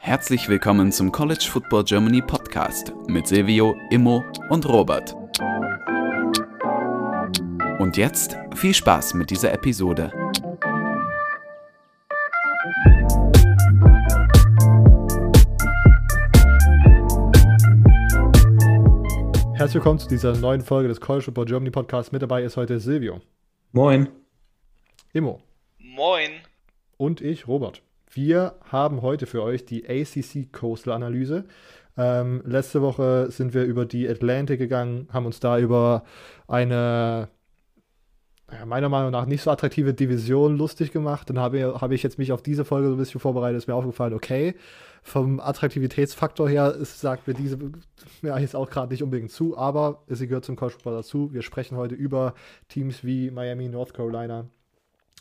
Herzlich willkommen zum College Football Germany Podcast mit Silvio, Immo und Robert. Und jetzt viel Spaß mit dieser Episode. Herzlich willkommen zu dieser neuen Folge des College Football Germany Podcasts. Mit dabei ist heute Silvio. Moin. Immo. Moin. Und ich, Robert. Wir haben heute für euch die ACC Coastal Analyse. Ähm, letzte Woche sind wir über die Atlantic gegangen, haben uns da über eine meiner Meinung nach nicht so attraktive Division lustig gemacht. Dann habe, habe ich jetzt mich auf diese Folge so ein bisschen vorbereitet, ist mir aufgefallen, okay, vom Attraktivitätsfaktor her ist, sagt mir diese ja, jetzt auch gerade nicht unbedingt zu, aber sie gehört zum College Football dazu. Wir sprechen heute über Teams wie Miami, North Carolina,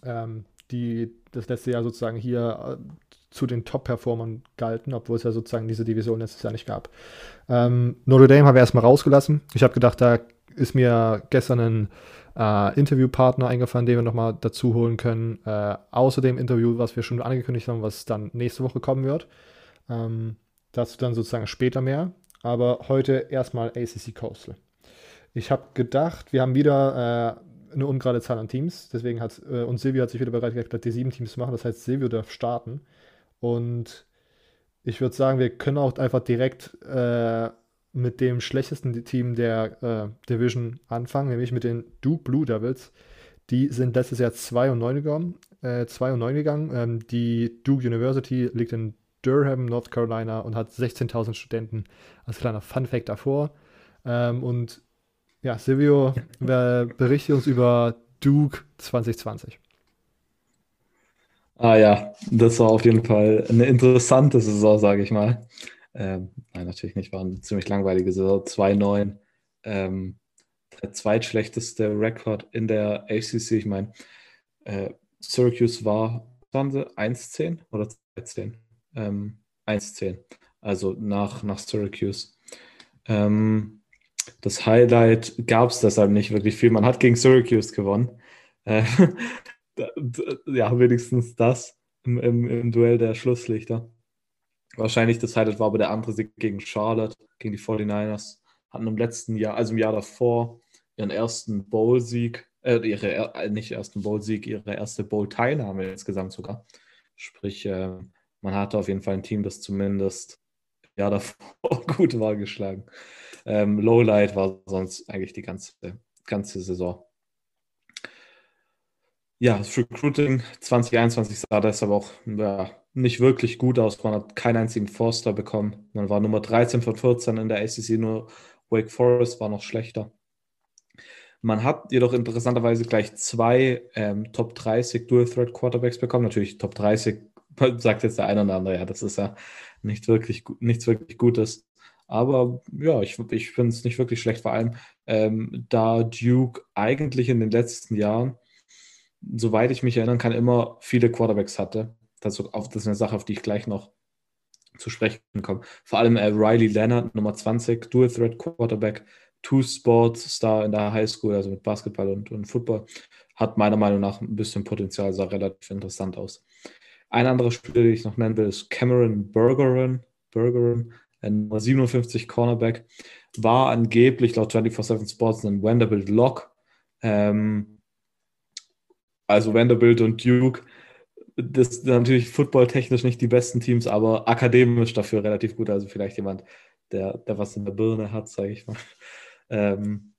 ähm, die das letzte Jahr sozusagen hier äh, zu den Top-Performern galten, obwohl es ja sozusagen diese Division letztes Jahr nicht gab. Ähm, Notre Dame haben wir erstmal rausgelassen. Ich habe gedacht, da ist mir gestern ein äh, Interviewpartner eingefallen, den wir nochmal dazu holen können. Äh, außer dem Interview, was wir schon angekündigt haben, was dann nächste Woche kommen wird. Ähm, dazu dann sozusagen später mehr. Aber heute erstmal ACC Coastal. Ich habe gedacht, wir haben wieder äh, eine ungerade Zahl an Teams. Deswegen hat äh, und Silvio hat sich wieder bereit erklärt, die sieben Teams zu machen. Das heißt, Silvio darf starten. Und ich würde sagen, wir können auch einfach direkt äh, mit dem schlechtesten Team der äh, Division anfangen, nämlich mit den Duke Blue Devils. Die sind letztes Jahr 2 und 9 gegangen. Äh, 2 und 9 gegangen. Ähm, die Duke University liegt in Durham, North Carolina und hat 16.000 Studenten als kleiner Fun Fact davor. Ähm, und ja, Silvio, berichte uns über Duke 2020. Ah ja, das war auf jeden Fall eine interessante Saison, sage ich mal. Ähm, nein, natürlich nicht, war eine ziemlich langweilige Saison. 2-9. Ähm, der zweitschlechteste Rekord in der ACC. Ich meine, äh, Syracuse war, waren sie 1-10 oder 2-10? Ähm, 1-10. Also nach, nach Syracuse. Ähm, das Highlight gab es deshalb nicht wirklich viel. Man hat gegen Syracuse gewonnen. Äh, ja, wenigstens das im, im, im, Duell der Schlusslichter. Wahrscheinlich das Highlight war aber der andere Sieg gegen Charlotte, gegen die 49ers. Hatten im letzten Jahr, also im Jahr davor, ihren ersten Bowl-Sieg, äh, ihre, äh, nicht ersten Bowl-Sieg, ihre erste Bowl-Teilnahme insgesamt sogar. Sprich, äh, man hatte auf jeden Fall ein Team, das zumindest Jahr davor gut war geschlagen. Ähm, Lowlight war sonst eigentlich die ganze, ganze Saison. Ja, das Recruiting 2021 sah deshalb auch ja, nicht wirklich gut aus. Man hat keinen einzigen Forster bekommen. Man war Nummer 13 von 14 in der ACC, nur Wake Forest war noch schlechter. Man hat jedoch interessanterweise gleich zwei ähm, Top 30 Dual Threat Quarterbacks bekommen. Natürlich Top 30 sagt jetzt der eine oder andere, ja, das ist ja nicht wirklich, nichts wirklich Gutes. Aber ja, ich, ich finde es nicht wirklich schlecht, vor allem ähm, da Duke eigentlich in den letzten Jahren, soweit ich mich erinnern kann, immer viele Quarterbacks hatte. Das, ist eine Sache, auf die ich gleich noch zu sprechen komme. Vor allem äh, Riley Leonard, Nummer 20, Dual Threat Quarterback, Two Sports Star in der High School, also mit Basketball und, und Football, hat meiner Meinung nach ein bisschen Potenzial, sah relativ interessant aus. Ein anderer Spieler, den ich noch nennen will, ist Cameron Bergeron. Bergeron, ein 57 Cornerback, war angeblich laut 24-7 Sports ein Vanderbilt Lock. Ähm, also Vanderbilt und Duke, das sind natürlich footballtechnisch nicht die besten Teams, aber akademisch dafür relativ gut. Also vielleicht jemand, der, der was in der Birne hat, sage ich mal. Ähm,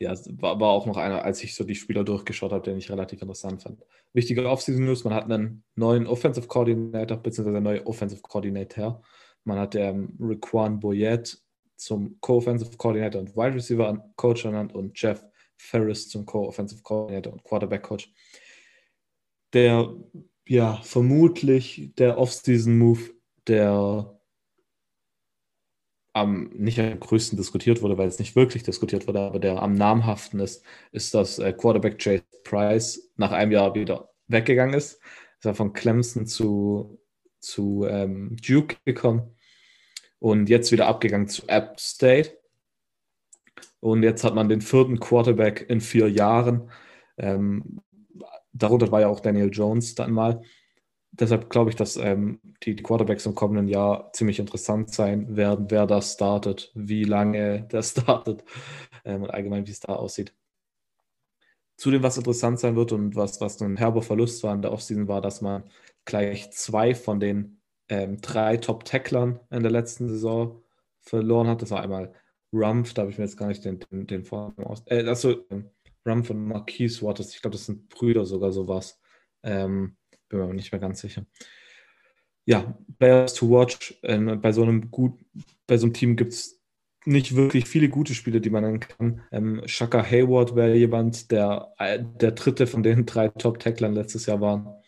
ja, war, war auch noch einer, als ich so die Spieler durchgeschaut habe, den ich relativ interessant fand. Wichtige Offseason-News: Man hat einen neuen Offensive Coordinator, beziehungsweise einen neuen Offensive Coordinator. Man hat ähm, Riquan Boyette zum Co-Offensive Coordinator und Wide Receiver Coach ernannt und Jeff Ferris zum Co-Offensive Coordinator und Quarterback Coach. Der, ja, vermutlich der Offseason-Move, der am nicht am größten diskutiert wurde, weil es nicht wirklich diskutiert wurde, aber der am namhaften ist, ist, dass äh, Quarterback Chase Price nach einem Jahr wieder weggegangen ist. Ist er von Clemson zu, zu ähm, Duke gekommen und jetzt wieder abgegangen zu App State. Und jetzt hat man den vierten Quarterback in vier Jahren. Ähm, darunter war ja auch Daniel Jones dann mal. Deshalb glaube ich, dass ähm, die, die, Quarterbacks im kommenden Jahr ziemlich interessant sein werden, wer da startet, wie lange der startet ähm, und allgemein, wie es da aussieht. Zudem, was interessant sein wird und was, was ein herber Verlust war in der Offseason, war, dass man gleich zwei von den ähm, drei Top-Tacklern in der letzten Saison verloren hat. Das war einmal Rumpf, da habe ich mir jetzt gar nicht den, den, den Vornamen aus. Äh, also Rumpf und Marquise Waters, ich glaube, das sind Brüder sogar sowas. Ähm, bin mir aber nicht mehr ganz sicher. Ja, Players to watch. Ähm, bei so einem gut, bei so einem Team gibt es nicht wirklich viele gute Spiele, die man nennen kann. Ähm, Shaka Hayward wäre jemand, der äh, der dritte von den drei Top-Tacklern letztes Jahr war.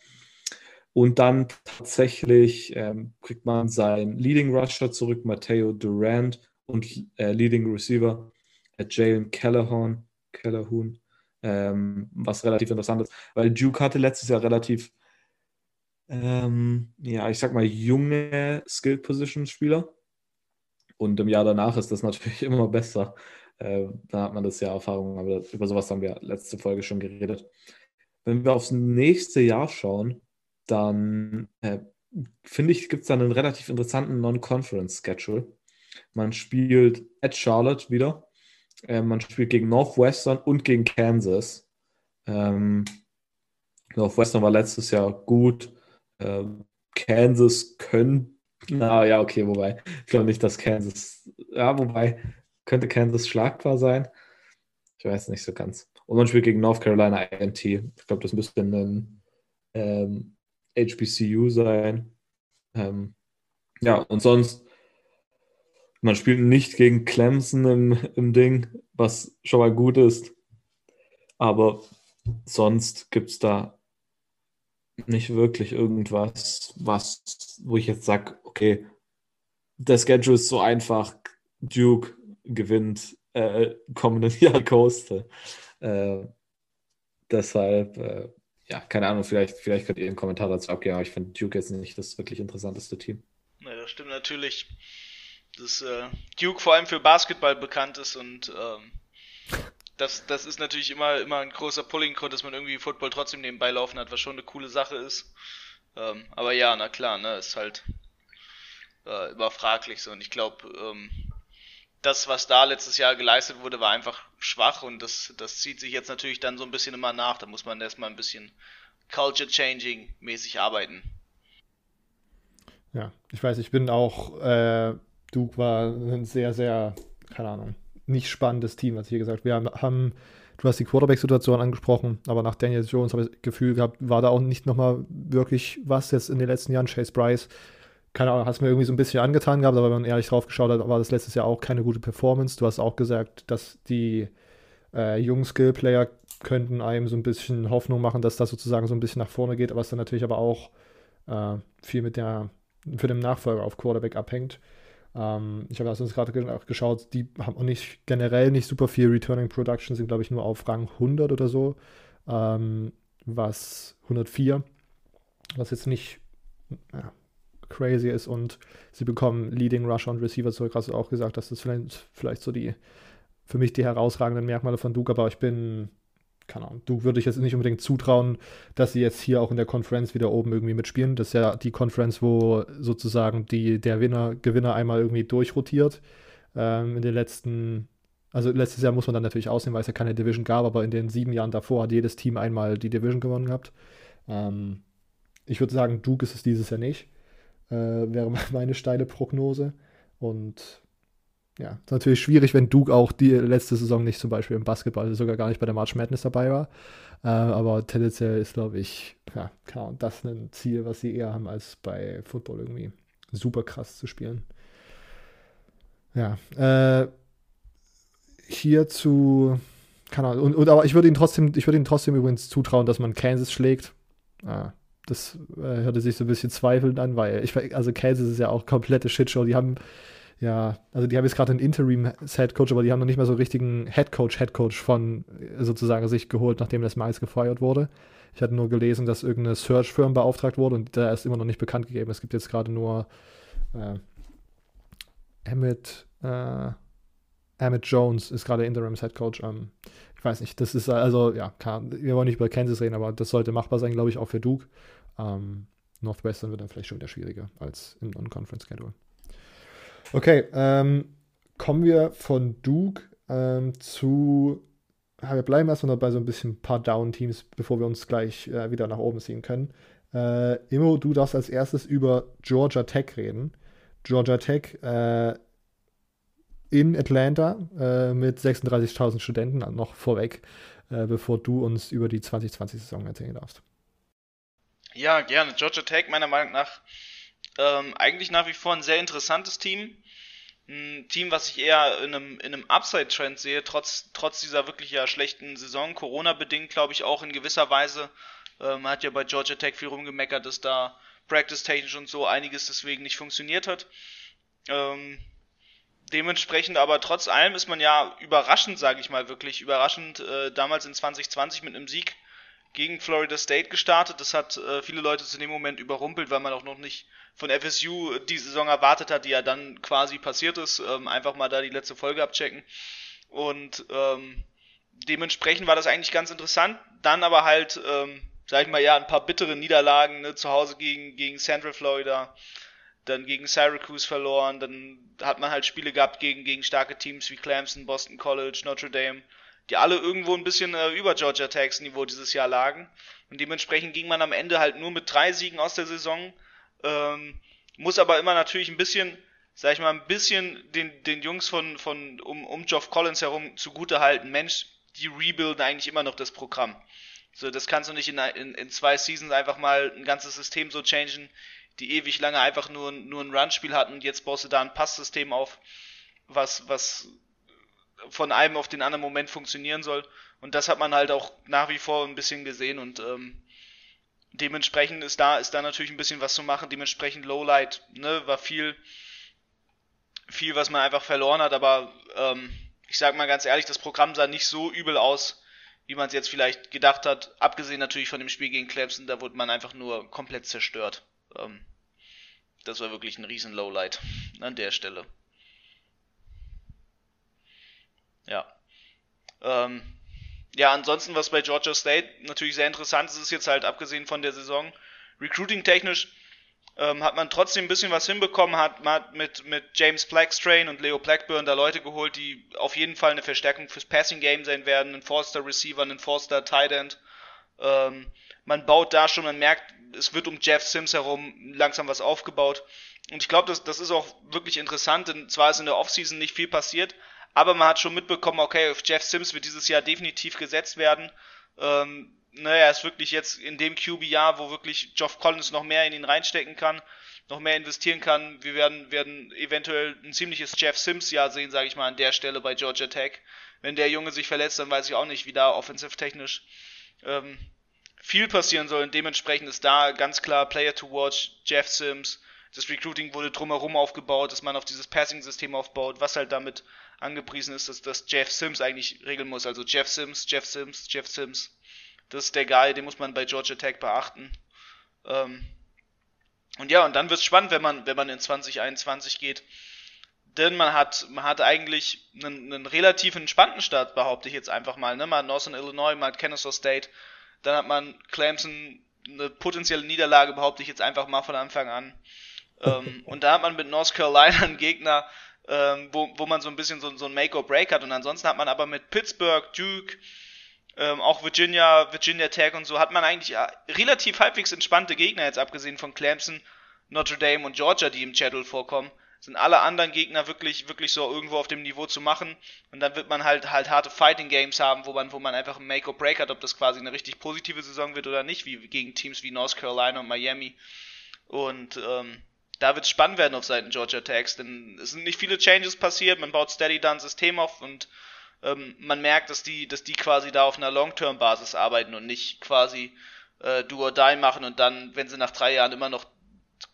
Und dann tatsächlich ähm, kriegt man seinen Leading Rusher zurück, Matteo Durant, und äh, Leading Receiver, äh, Jalen Callahan, Callahan ähm, was relativ interessant ist, weil Duke hatte letztes Jahr relativ, ähm, ja, ich sag mal, junge Skill-Position-Spieler. Und im Jahr danach ist das natürlich immer besser. Äh, da hat man das ja Erfahrung, aber über sowas haben wir letzte Folge schon geredet. Wenn wir aufs nächste Jahr schauen, dann äh, finde ich, gibt es da einen relativ interessanten Non-Conference-Schedule. Man spielt at Charlotte wieder. Äh, man spielt gegen Northwestern und gegen Kansas. Ähm, Northwestern war letztes Jahr gut. Ähm, Kansas können. Na ja, okay, wobei. Ich glaube nicht, dass Kansas. Ja, wobei könnte Kansas schlagbar sein. Ich weiß nicht so ganz. Und man spielt gegen North Carolina INT. Ich glaube, das müsste ein ähm, HBCU sein. Ähm, ja, und sonst man spielt nicht gegen Clemson im, im Ding, was schon mal gut ist. Aber sonst gibt es da nicht wirklich irgendwas, was, wo ich jetzt sage, okay, der Schedule ist so einfach, Duke gewinnt äh, kommenden Jahr Coastal. Äh, deshalb, äh, ja, keine Ahnung, vielleicht, vielleicht könnt ihr einen Kommentar dazu abgeben, aber ich finde Duke jetzt nicht das wirklich interessanteste Team. Ja, das stimmt natürlich dass äh, Duke vor allem für Basketball bekannt ist und ähm, das, das ist natürlich immer, immer ein großer Pulling-Grund, dass man irgendwie Football trotzdem nebenbei laufen hat, was schon eine coole Sache ist. Ähm, aber ja, na klar, ne, ist halt äh, immer fraglich so. Und ich glaube, ähm, das, was da letztes Jahr geleistet wurde, war einfach schwach und das, das zieht sich jetzt natürlich dann so ein bisschen immer nach. Da muss man erstmal ein bisschen Culture Changing mäßig arbeiten. Ja, ich weiß, ich bin auch äh, Duke war ein sehr, sehr, keine Ahnung, nicht spannendes Team, als ich hier gesagt Wir haben, du hast die Quarterback-Situation angesprochen, aber nach Daniel Jones habe ich das Gefühl gehabt, war da auch nicht nochmal wirklich was jetzt in den letzten Jahren. Chase Bryce, keine Ahnung, hast mir irgendwie so ein bisschen angetan gehabt, aber wenn man ehrlich drauf geschaut hat, war das letztes Jahr auch keine gute Performance. Du hast auch gesagt, dass die äh, jungen Skill-Player könnten einem so ein bisschen Hoffnung machen, dass das sozusagen so ein bisschen nach vorne geht, was dann natürlich aber auch äh, viel mit der für den Nachfolger auf Quarterback abhängt. Ähm, ich habe also gerade geschaut, die haben auch nicht generell nicht super viel Returning Production, sind glaube ich nur auf Rang 100 oder so, ähm, was 104, was jetzt nicht ja, crazy ist und sie bekommen Leading Rusher und Receiver zurück. Hast du auch gesagt, dass das vielleicht, vielleicht so die für mich die herausragenden Merkmale von Duke, aber ich bin keine Ahnung, du würde ich jetzt nicht unbedingt zutrauen, dass sie jetzt hier auch in der Konferenz wieder oben irgendwie mitspielen. Das ist ja die Konferenz, wo sozusagen die, der Winner, Gewinner einmal irgendwie durchrotiert. Ähm, in den letzten, also letztes Jahr muss man dann natürlich ausnehmen, weil es ja keine Division gab, aber in den sieben Jahren davor hat jedes Team einmal die Division gewonnen gehabt. Ähm, ich würde sagen, Duke ist es dieses Jahr nicht. Äh, wäre meine steile Prognose. Und ja, ist natürlich schwierig, wenn Duke auch die letzte Saison nicht zum Beispiel im Basketball, sogar gar nicht bei der March Madness dabei war. Äh, aber tendenziell ist, glaube ich, ja, klar, das ein Ziel, was sie eher haben, als bei Football irgendwie super krass zu spielen. Ja, äh, hierzu, keine Ahnung, und, und, aber ich würde ihn trotzdem, ich würde ihnen trotzdem übrigens zutrauen, dass man Kansas schlägt. Ah, das äh, hörte sich so ein bisschen zweifelnd an, weil ich, also Kansas ist ja auch komplette Shitshow. Die haben ja, also die haben jetzt gerade einen Interim-Head-Coach, aber die haben noch nicht mal so einen richtigen Head-Coach, Head-Coach von äh, sozusagen sich geholt, nachdem das Miles gefeuert wurde. Ich hatte nur gelesen, dass irgendeine Search-Firm beauftragt wurde und da ist immer noch nicht bekannt gegeben. Es gibt jetzt gerade nur äh, Emmett, äh, Emmett Jones ist gerade Interims Head Coach. Ähm, ich weiß nicht, das ist also, ja, kann, wir wollen nicht über Kansas reden, aber das sollte machbar sein, glaube ich, auch für Duke. Ähm, Northwestern wird dann vielleicht schon wieder schwieriger als im Non-Conference-Schedule. Okay, ähm, kommen wir von Duke ähm, zu. Ja, wir bleiben erstmal bei so ein bisschen ein paar Down-Teams, bevor wir uns gleich äh, wieder nach oben ziehen können. Äh, Immo, du darfst als erstes über Georgia Tech reden. Georgia Tech äh, in Atlanta äh, mit 36.000 Studenten noch vorweg, äh, bevor du uns über die 2020-Saison erzählen darfst. Ja, gerne. Georgia Tech meiner Meinung nach ähm, eigentlich nach wie vor ein sehr interessantes Team. Ein Team, was ich eher in einem, in einem Upside-Trend sehe, trotz, trotz dieser wirklich ja schlechten Saison, Corona-bedingt, glaube ich, auch in gewisser Weise. Ähm, man hat ja bei Georgia Tech viel rumgemeckert, dass da practice-technisch und so einiges deswegen nicht funktioniert hat. Ähm, dementsprechend aber trotz allem ist man ja überraschend, sage ich mal wirklich, überraschend äh, damals in 2020 mit einem Sieg gegen Florida State gestartet. Das hat äh, viele Leute zu dem Moment überrumpelt, weil man auch noch nicht von FSU die Saison erwartet hat, die ja dann quasi passiert ist. Ähm, einfach mal da die letzte Folge abchecken. Und ähm, dementsprechend war das eigentlich ganz interessant. Dann aber halt, ähm, sag ich mal, ja, ein paar bittere Niederlagen, ne, zu Hause gegen, gegen Central Florida, dann gegen Syracuse verloren, dann hat man halt Spiele gehabt gegen, gegen starke Teams wie Clemson, Boston College, Notre Dame die alle irgendwo ein bisschen äh, über Georgia Techs Niveau dieses Jahr lagen. Und dementsprechend ging man am Ende halt nur mit drei Siegen aus der Saison. Ähm, muss aber immer natürlich ein bisschen, sag ich mal, ein bisschen den, den Jungs von, von um, um Geoff Collins herum zugute halten. Mensch, die rebuilden eigentlich immer noch das Programm. So, das kannst du nicht in, in, in zwei Seasons einfach mal ein ganzes System so changen, die ewig lange einfach nur, nur ein Run-Spiel hatten und jetzt baust du da ein Passsystem auf, was, was von einem auf den anderen Moment funktionieren soll. Und das hat man halt auch nach wie vor ein bisschen gesehen und ähm, dementsprechend ist da, ist da natürlich ein bisschen was zu machen. Dementsprechend Lowlight, ne, war viel, viel, was man einfach verloren hat, aber ähm, ich sag mal ganz ehrlich, das Programm sah nicht so übel aus, wie man es jetzt vielleicht gedacht hat. Abgesehen natürlich von dem Spiel gegen Clemson, da wurde man einfach nur komplett zerstört. Ähm, das war wirklich ein riesen Lowlight an der Stelle. Ja. Ähm, ja, ansonsten, was bei Georgia State natürlich sehr interessant ist, ist jetzt halt abgesehen von der Saison, recruiting-technisch ähm, hat man trotzdem ein bisschen was hinbekommen, hat man mit, mit James Blackstrain und Leo Blackburn da Leute geholt, die auf jeden Fall eine Verstärkung fürs Passing-Game sein werden, ein Forster Receiver, ein Forster Tight End. Ähm, man baut da schon, man merkt, es wird um Jeff Sims herum langsam was aufgebaut. Und ich glaube, das, das ist auch wirklich interessant, denn zwar ist in der Offseason nicht viel passiert, aber man hat schon mitbekommen, okay, auf Jeff Sims wird dieses Jahr definitiv gesetzt werden. Ähm, ne, er ist wirklich jetzt in dem QB-Jahr, wo wirklich Geoff Collins noch mehr in ihn reinstecken kann, noch mehr investieren kann. Wir werden, werden eventuell ein ziemliches Jeff Sims-Jahr sehen, sage ich mal, an der Stelle bei Georgia Tech. Wenn der Junge sich verletzt, dann weiß ich auch nicht, wie da offensiv-technisch ähm, viel passieren soll. Und dementsprechend ist da ganz klar Player to watch, Jeff Sims. Das Recruiting wurde drumherum aufgebaut, dass man auf dieses Passing-System aufbaut, was halt damit angepriesen ist, dass, dass Jeff Sims eigentlich regeln muss. Also Jeff Sims, Jeff Sims, Jeff Sims. Das ist der Guy, den muss man bei Georgia Tech beachten. Ähm und ja, und dann wird es spannend, wenn man, wenn man in 2021 geht. Denn man hat, man hat eigentlich einen, einen relativ entspannten Start, behaupte ich jetzt einfach mal. Ne? Man hat Northern Illinois, man hat Kennesaw State, dann hat man Clemson, eine potenzielle Niederlage, behaupte ich jetzt einfach mal von Anfang an. ähm, und da hat man mit North Carolina einen Gegner, ähm, wo, wo man so ein bisschen so, so ein Make-or-Break hat. Und ansonsten hat man aber mit Pittsburgh, Duke, ähm, auch Virginia, Virginia Tech und so, hat man eigentlich ja, relativ halbwegs entspannte Gegner, jetzt abgesehen von Clemson, Notre Dame und Georgia, die im Channel vorkommen. Sind alle anderen Gegner wirklich, wirklich so irgendwo auf dem Niveau zu machen. Und dann wird man halt halt harte Fighting Games haben, wo man, wo man einfach ein Make-or-Break hat, ob das quasi eine richtig positive Saison wird oder nicht, wie gegen Teams wie North Carolina und Miami. Und ähm, da wird es spannend werden auf Seiten Georgia Techs, denn es sind nicht viele Changes passiert, man baut steady da ein System auf und ähm, man merkt, dass die, dass die quasi da auf einer Long-Term-Basis arbeiten und nicht quasi äh, do or die machen und dann, wenn sie nach drei Jahren immer noch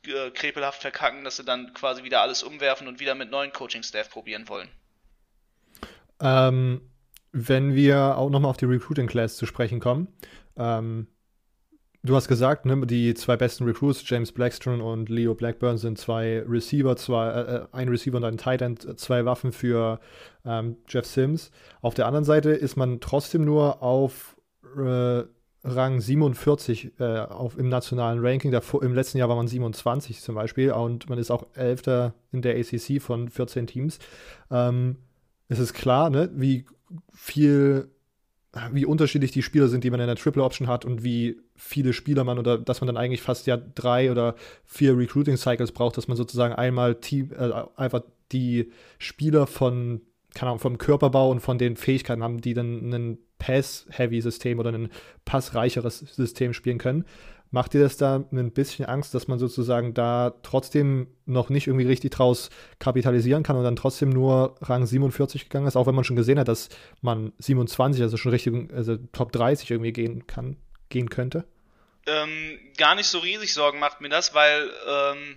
äh, krepelhaft verkacken, dass sie dann quasi wieder alles umwerfen und wieder mit neuen Coaching-Staff probieren wollen. Ähm, wenn wir auch nochmal auf die Recruiting Class zu sprechen kommen, ähm, du hast gesagt, ne, die zwei besten Recruits, James Blackstone und Leo Blackburn, sind zwei Receiver, zwei, äh, äh, ein Receiver und ein Tight End, zwei Waffen für ähm, Jeff Sims. Auf der anderen Seite ist man trotzdem nur auf äh, Rang 47 äh, auf, im nationalen Ranking. Davor, Im letzten Jahr war man 27 zum Beispiel und man ist auch Elfter in der ACC von 14 Teams. Ähm, es ist klar, ne, wie viel wie unterschiedlich die Spieler sind, die man in der Triple Option hat und wie viele Spieler man oder dass man dann eigentlich fast ja drei oder vier Recruiting Cycles braucht, dass man sozusagen einmal Team, äh, einfach die Spieler von, keine Ahnung, vom Körperbau und von den Fähigkeiten haben, die dann ein Pass-Heavy-System oder ein passreicheres System spielen können. Macht dir das da ein bisschen Angst, dass man sozusagen da trotzdem noch nicht irgendwie richtig draus kapitalisieren kann und dann trotzdem nur Rang 47 gegangen ist, auch wenn man schon gesehen hat, dass man 27, also schon richtig, also Top 30 irgendwie gehen kann, gehen könnte? Ähm, gar nicht so riesig Sorgen macht mir das, weil ähm,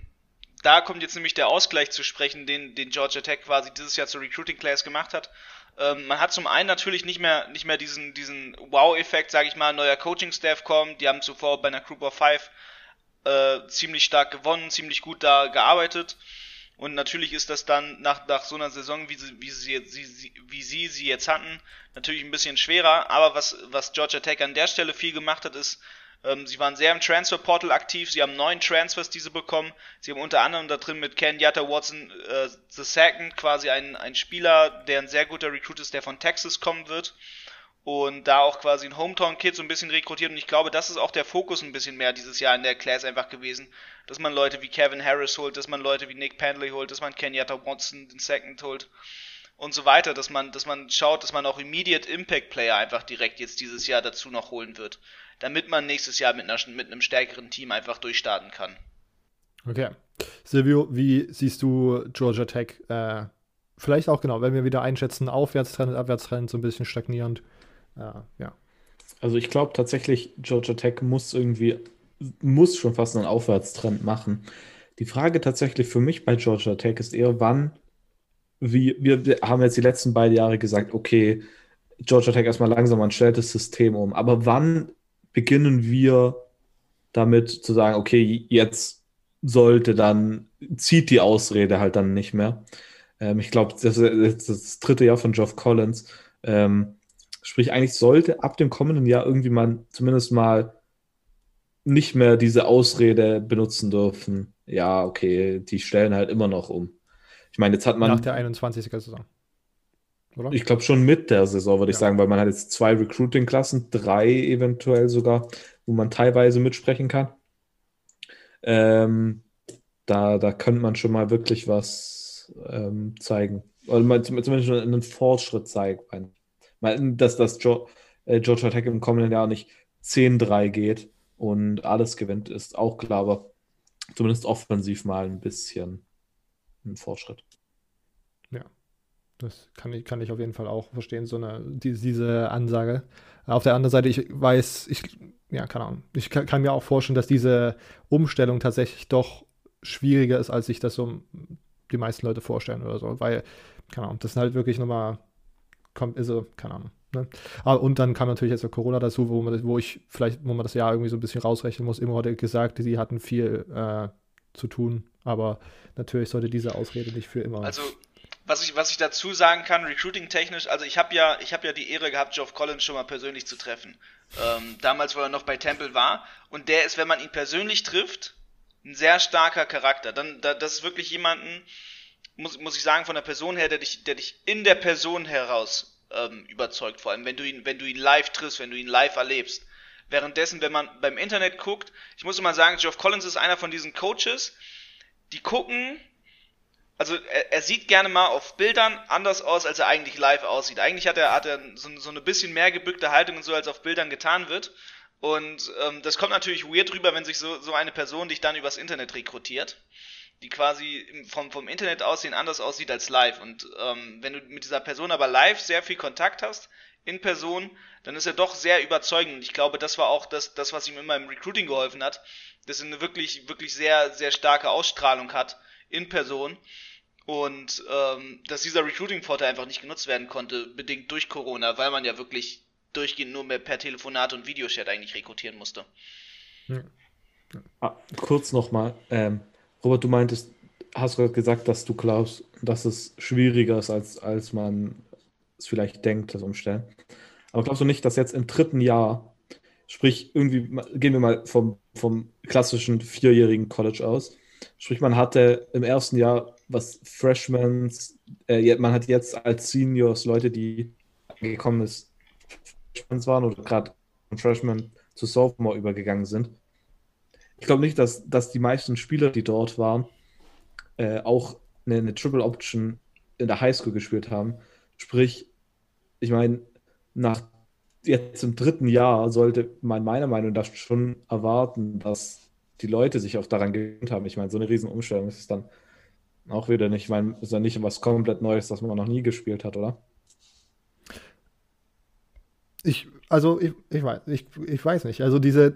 da kommt jetzt nämlich der Ausgleich zu sprechen, den, den Georgia Tech quasi dieses Jahr zur Recruiting Class gemacht hat. Ähm, man hat zum einen natürlich nicht mehr, nicht mehr diesen, diesen Wow-Effekt, sage ich mal, neuer Coaching-Staff kommt. Die haben zuvor bei einer Group of Five äh, ziemlich stark gewonnen, ziemlich gut da gearbeitet. Und natürlich ist das dann nach, nach so einer Saison, wie sie, wie, sie, sie, wie sie sie jetzt hatten, natürlich ein bisschen schwerer. Aber was, was Georgia Tech an der Stelle viel gemacht hat, ist, ähm, sie waren sehr im Transferportal aktiv. Sie haben neun Transfers, die sie bekommen. Sie haben unter anderem da drin mit Ken Yatta Watson äh, the Second quasi einen, einen Spieler, der ein sehr guter Recruit ist, der von Texas kommen wird. Und da auch quasi ein Hometown-Kid so ein bisschen rekrutiert. Und ich glaube, das ist auch der Fokus ein bisschen mehr dieses Jahr in der Class einfach gewesen. Dass man Leute wie Kevin Harris holt, dass man Leute wie Nick Pendley holt, dass man Ken Yatta Watson den Second holt und so weiter, dass man, dass man schaut, dass man auch Immediate Impact Player einfach direkt jetzt dieses Jahr dazu noch holen wird damit man nächstes Jahr mit, einer, mit einem stärkeren Team einfach durchstarten kann. Okay. Silvio, wie siehst du Georgia Tech? Äh, vielleicht auch genau, wenn wir wieder einschätzen, Aufwärtstrend, Abwärtstrend, so ein bisschen stagnierend. Äh, ja. Also ich glaube tatsächlich, Georgia Tech muss irgendwie, muss schon fast einen Aufwärtstrend machen. Die Frage tatsächlich für mich bei Georgia Tech ist eher, wann, wie, wir haben jetzt die letzten beiden Jahre gesagt, okay, Georgia Tech erstmal langsam, man stellt das System um. Aber wann beginnen wir damit zu sagen, okay, jetzt sollte dann, zieht die Ausrede halt dann nicht mehr. Ähm, ich glaube, das ist das dritte Jahr von Geoff Collins. Ähm, sprich, eigentlich sollte ab dem kommenden Jahr irgendwie man zumindest mal nicht mehr diese Ausrede benutzen dürfen. Ja, okay, die stellen halt immer noch um. Ich meine, jetzt hat man. Nach der 21er Saison oder? Ich glaube schon mit der Saison, würde ja. ich sagen, weil man hat jetzt zwei Recruiting-Klassen, drei eventuell sogar, wo man teilweise mitsprechen kann. Ähm, da, da könnte man schon mal wirklich was ähm, zeigen. Oder mal, zumindest einen Fortschritt zeigen. Dass das jo äh, Georgia Tech im kommenden Jahr nicht 10-3 geht und alles gewinnt, ist auch klar, aber zumindest offensiv mal ein bisschen ein Fortschritt. Das kann ich, kann ich auf jeden Fall auch verstehen, so eine, die, diese Ansage. Auf der anderen Seite, ich weiß, ich, ja, keine Ahnung, ich kann, kann, mir auch vorstellen, dass diese Umstellung tatsächlich doch schwieriger ist, als sich das so die meisten Leute vorstellen oder so, weil, keine Ahnung, das sind halt wirklich nochmal, also, keine Ahnung. Ne? Aber, und dann kam natürlich jetzt Corona dazu, wo, man, wo ich vielleicht, wo man das Jahr irgendwie so ein bisschen rausrechnen muss. Immer wurde gesagt, sie hatten viel äh, zu tun, aber natürlich sollte diese Ausrede nicht für immer. Also was ich, was ich dazu sagen kann, recruiting-technisch, also ich habe ja, ich ja die Ehre gehabt, Geoff Collins schon mal persönlich zu treffen. Ähm, damals, wo er noch bei Temple war. Und der ist, wenn man ihn persönlich trifft, ein sehr starker Charakter. Dann, da, das ist wirklich jemanden, muss, muss ich sagen, von der Person her, der dich, der dich in der Person heraus ähm, überzeugt. Vor allem, wenn du ihn, wenn du ihn live triffst, wenn du ihn live erlebst. Währenddessen, wenn man beim Internet guckt, ich muss immer sagen, Geoff Collins ist einer von diesen Coaches, die gucken also er, er, sieht gerne mal auf Bildern anders aus, als er eigentlich live aussieht. Eigentlich hat er, hat er so, so eine bisschen mehr gebückte Haltung und so, als auf Bildern getan wird. Und ähm, das kommt natürlich weird rüber, wenn sich so, so eine Person dich dann übers Internet rekrutiert, die quasi vom, vom Internet aussehen anders aussieht als live. Und ähm, wenn du mit dieser Person aber live sehr viel Kontakt hast, in Person, dann ist er doch sehr überzeugend. Und ich glaube, das war auch das, das was ihm immer im Recruiting geholfen hat, dass er eine wirklich, wirklich sehr, sehr starke Ausstrahlung hat in Person und ähm, dass dieser Recruiting-Vorteil einfach nicht genutzt werden konnte, bedingt durch Corona, weil man ja wirklich durchgehend nur mehr per Telefonat und Videochat eigentlich rekrutieren musste. Ja. Ah, kurz nochmal. Ähm, Robert, du meintest, hast gerade gesagt, dass du glaubst, dass es schwieriger ist, als, als man es vielleicht denkt, das Umstellen. Aber glaubst du nicht, dass jetzt im dritten Jahr, sprich, irgendwie, gehen wir mal vom, vom klassischen vierjährigen College aus, sprich, man hatte im ersten Jahr, was Freshmans, äh, man hat jetzt als Seniors Leute, die gekommen ist, Freshmen waren oder gerade Freshmen zu Sophomore übergegangen sind. Ich glaube nicht, dass, dass die meisten Spieler, die dort waren, äh, auch eine, eine, Triple Option in der Highschool gespielt haben. Sprich, ich meine, nach jetzt im dritten Jahr sollte man meiner Meinung nach schon erwarten, dass die Leute sich auch daran gewöhnt haben. Ich meine, so eine Riesenumstellung ist es dann auch wieder nicht. Ich meine, ist ja nicht was komplett Neues, das man noch nie gespielt hat, oder? Ich, also ich, ich weiß, ich, ich weiß nicht. Also diese,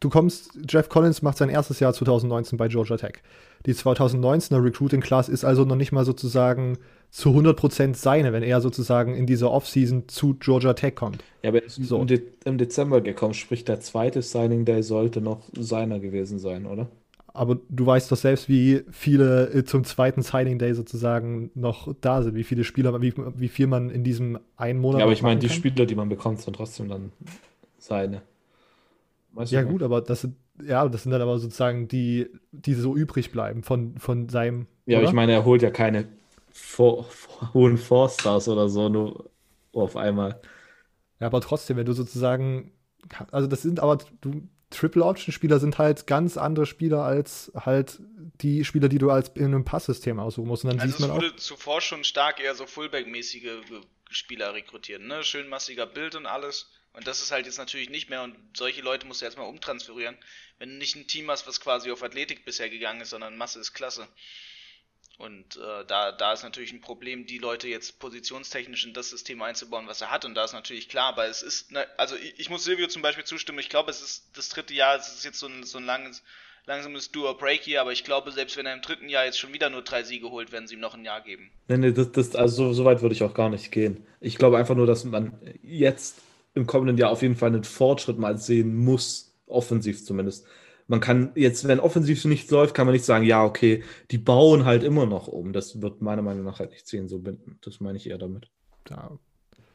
du kommst, Jeff Collins macht sein erstes Jahr 2019 bei Georgia Tech. Die 2019er Recruiting Class ist also noch nicht mal sozusagen zu 100% seine, wenn er sozusagen in dieser Offseason zu Georgia Tech kommt. Ja, aber er ist so. im, De im Dezember gekommen, sprich der zweite Signing Day sollte noch seiner gewesen sein, oder? Aber du weißt doch selbst, wie viele äh, zum zweiten Signing Day sozusagen noch da sind, wie viele Spieler, wie, wie viel man in diesem einen Monat. Ja, aber ich meine, die Spieler, die man bekommt, sind trotzdem dann seine. Weißt ja, gut, aber das sind, ja, das sind dann aber sozusagen die, die so übrig bleiben von, von seinem. Ja, aber ich meine, er holt ja keine vor, vor, hohen Four-Stars oder so, nur auf einmal. Ja, aber trotzdem, wenn du sozusagen, also das sind aber, du, Triple-Option-Spieler sind halt ganz andere Spieler als halt die Spieler, die du als in einem Passsystem aussuchen musst. Und dann also sieht man es wurde auch, zuvor schon stark eher so Fullback-mäßige Spieler rekrutiert, ne? Schön massiger Bild und alles. Und das ist halt jetzt natürlich nicht mehr und solche Leute musst du erstmal umtransferieren. Wenn du nicht ein Team hast, was quasi auf Athletik bisher gegangen ist, sondern Masse ist klasse. Und äh, da, da ist natürlich ein Problem, die Leute jetzt positionstechnisch in das System einzubauen, was er hat. Und da ist natürlich klar, aber es ist, ne, also ich, ich, muss Silvio zum Beispiel zustimmen, ich glaube, es ist das dritte Jahr, es ist jetzt so ein, so ein langes, langsames Do-or-Break hier, aber ich glaube, selbst wenn er im dritten Jahr jetzt schon wieder nur drei Siege holt, werden sie ihm noch ein Jahr geben. Nee, nee, das, das, also so, so weit würde ich auch gar nicht gehen. Ich glaube einfach nur, dass man jetzt im kommenden Jahr auf jeden Fall einen Fortschritt mal sehen muss, offensiv zumindest man kann jetzt, wenn offensiv nichts läuft, kann man nicht sagen, ja, okay, die bauen halt immer noch um. Das wird meiner Meinung nach halt nicht ziehen, so binden. Das meine ich eher damit. Ja.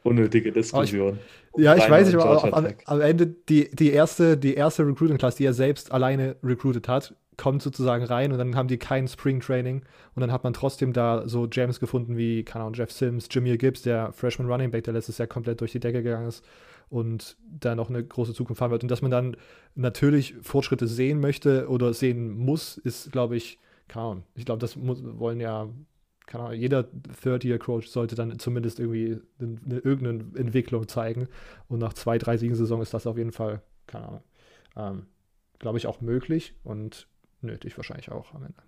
Unnötige Diskussion. Ich, ja, ich weiß nicht, aber am, am, Ende die, die erste, die erste Recruiting-Class, die er selbst alleine recruited hat, kommt sozusagen rein und dann haben die kein Spring Training und dann hat man trotzdem da so James gefunden wie, keine Ahnung, Jeff Sims, Jameer Gibbs, der Freshman Running Back, der letztes Jahr komplett durch die Decke gegangen ist und da noch eine große Zukunft haben wird. Und dass man dann natürlich Fortschritte sehen möchte oder sehen muss, ist, glaube ich, kaum. Ich glaube, das muss, wollen ja, keine Ahnung, jeder Third-Year-Coach sollte dann zumindest irgendwie eine, eine, irgendeine Entwicklung zeigen. Und nach zwei, drei Siegen-Saison ist das auf jeden Fall, keine Ahnung, ähm, glaube ich, auch möglich und nötig wahrscheinlich auch am Ende.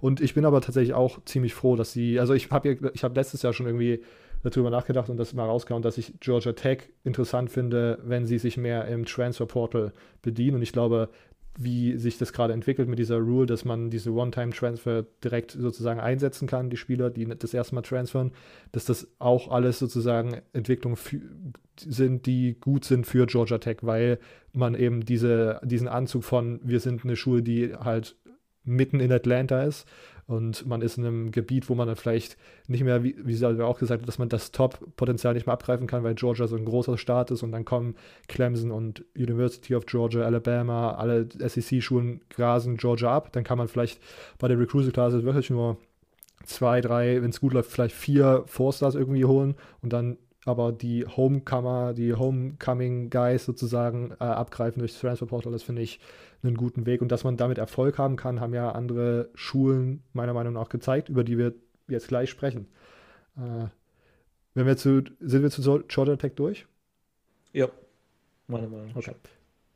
Und ich bin aber tatsächlich auch ziemlich froh, dass sie, also ich habe ich hab letztes Jahr schon irgendwie darüber nachgedacht und das mal rauskam, dass ich Georgia Tech interessant finde, wenn sie sich mehr im Transfer Portal bedienen. Und ich glaube, wie sich das gerade entwickelt mit dieser Rule, dass man diese One-Time-Transfer direkt sozusagen einsetzen kann, die Spieler, die das erste Mal transfern, dass das auch alles sozusagen Entwicklungen sind, die gut sind für Georgia Tech, weil man eben diese, diesen Anzug von, wir sind eine Schule, die halt mitten in Atlanta ist und man ist in einem Gebiet, wo man dann vielleicht nicht mehr, wie, wie sie auch gesagt hat, dass man das Top-Potenzial nicht mehr abgreifen kann, weil Georgia so ein großer Staat ist und dann kommen Clemson und University of Georgia, Alabama, alle SEC-Schulen grasen Georgia ab. Dann kann man vielleicht bei der Recruiting-Klasse wirklich nur zwei, drei, wenn es gut läuft, vielleicht vier Four-Stars irgendwie holen und dann aber die Homecomer, die Homecoming Guys sozusagen äh, abgreifen durchs Transfer Portal, das finde ich einen guten Weg. Und dass man damit Erfolg haben kann, haben ja andere Schulen meiner Meinung nach gezeigt, über die wir jetzt gleich sprechen. Äh, wenn wir zu, sind wir zu Georgia Tech durch? Ja, meiner Meinung nach. Okay.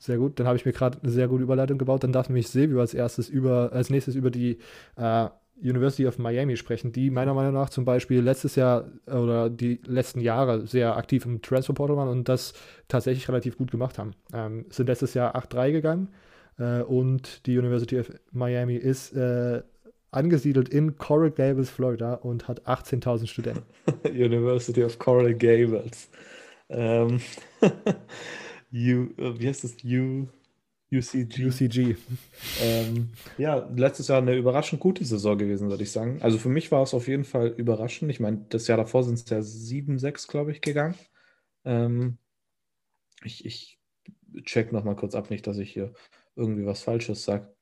Sehr gut, dann habe ich mir gerade eine sehr gute Überleitung gebaut. Dann darf nämlich Silvio als erstes über, als nächstes über die äh, University of Miami sprechen, die meiner Meinung nach zum Beispiel letztes Jahr oder die letzten Jahre sehr aktiv im Transfer Portal waren und das tatsächlich relativ gut gemacht haben. Ähm, sind letztes Jahr 8-3 gegangen äh, und die University of Miami ist äh, angesiedelt in Coral Gables, Florida und hat 18.000 Studenten. University of Coral Gables. Ähm, U, wie heißt das? U UCG. UCG. Ähm, ja, letztes Jahr eine überraschend gute Saison gewesen, würde ich sagen. Also für mich war es auf jeden Fall überraschend. Ich meine, das Jahr davor sind es ja 7-6, glaube ich, gegangen. Ähm, ich, ich check nochmal kurz ab, nicht, dass ich hier irgendwie was Falsches sage.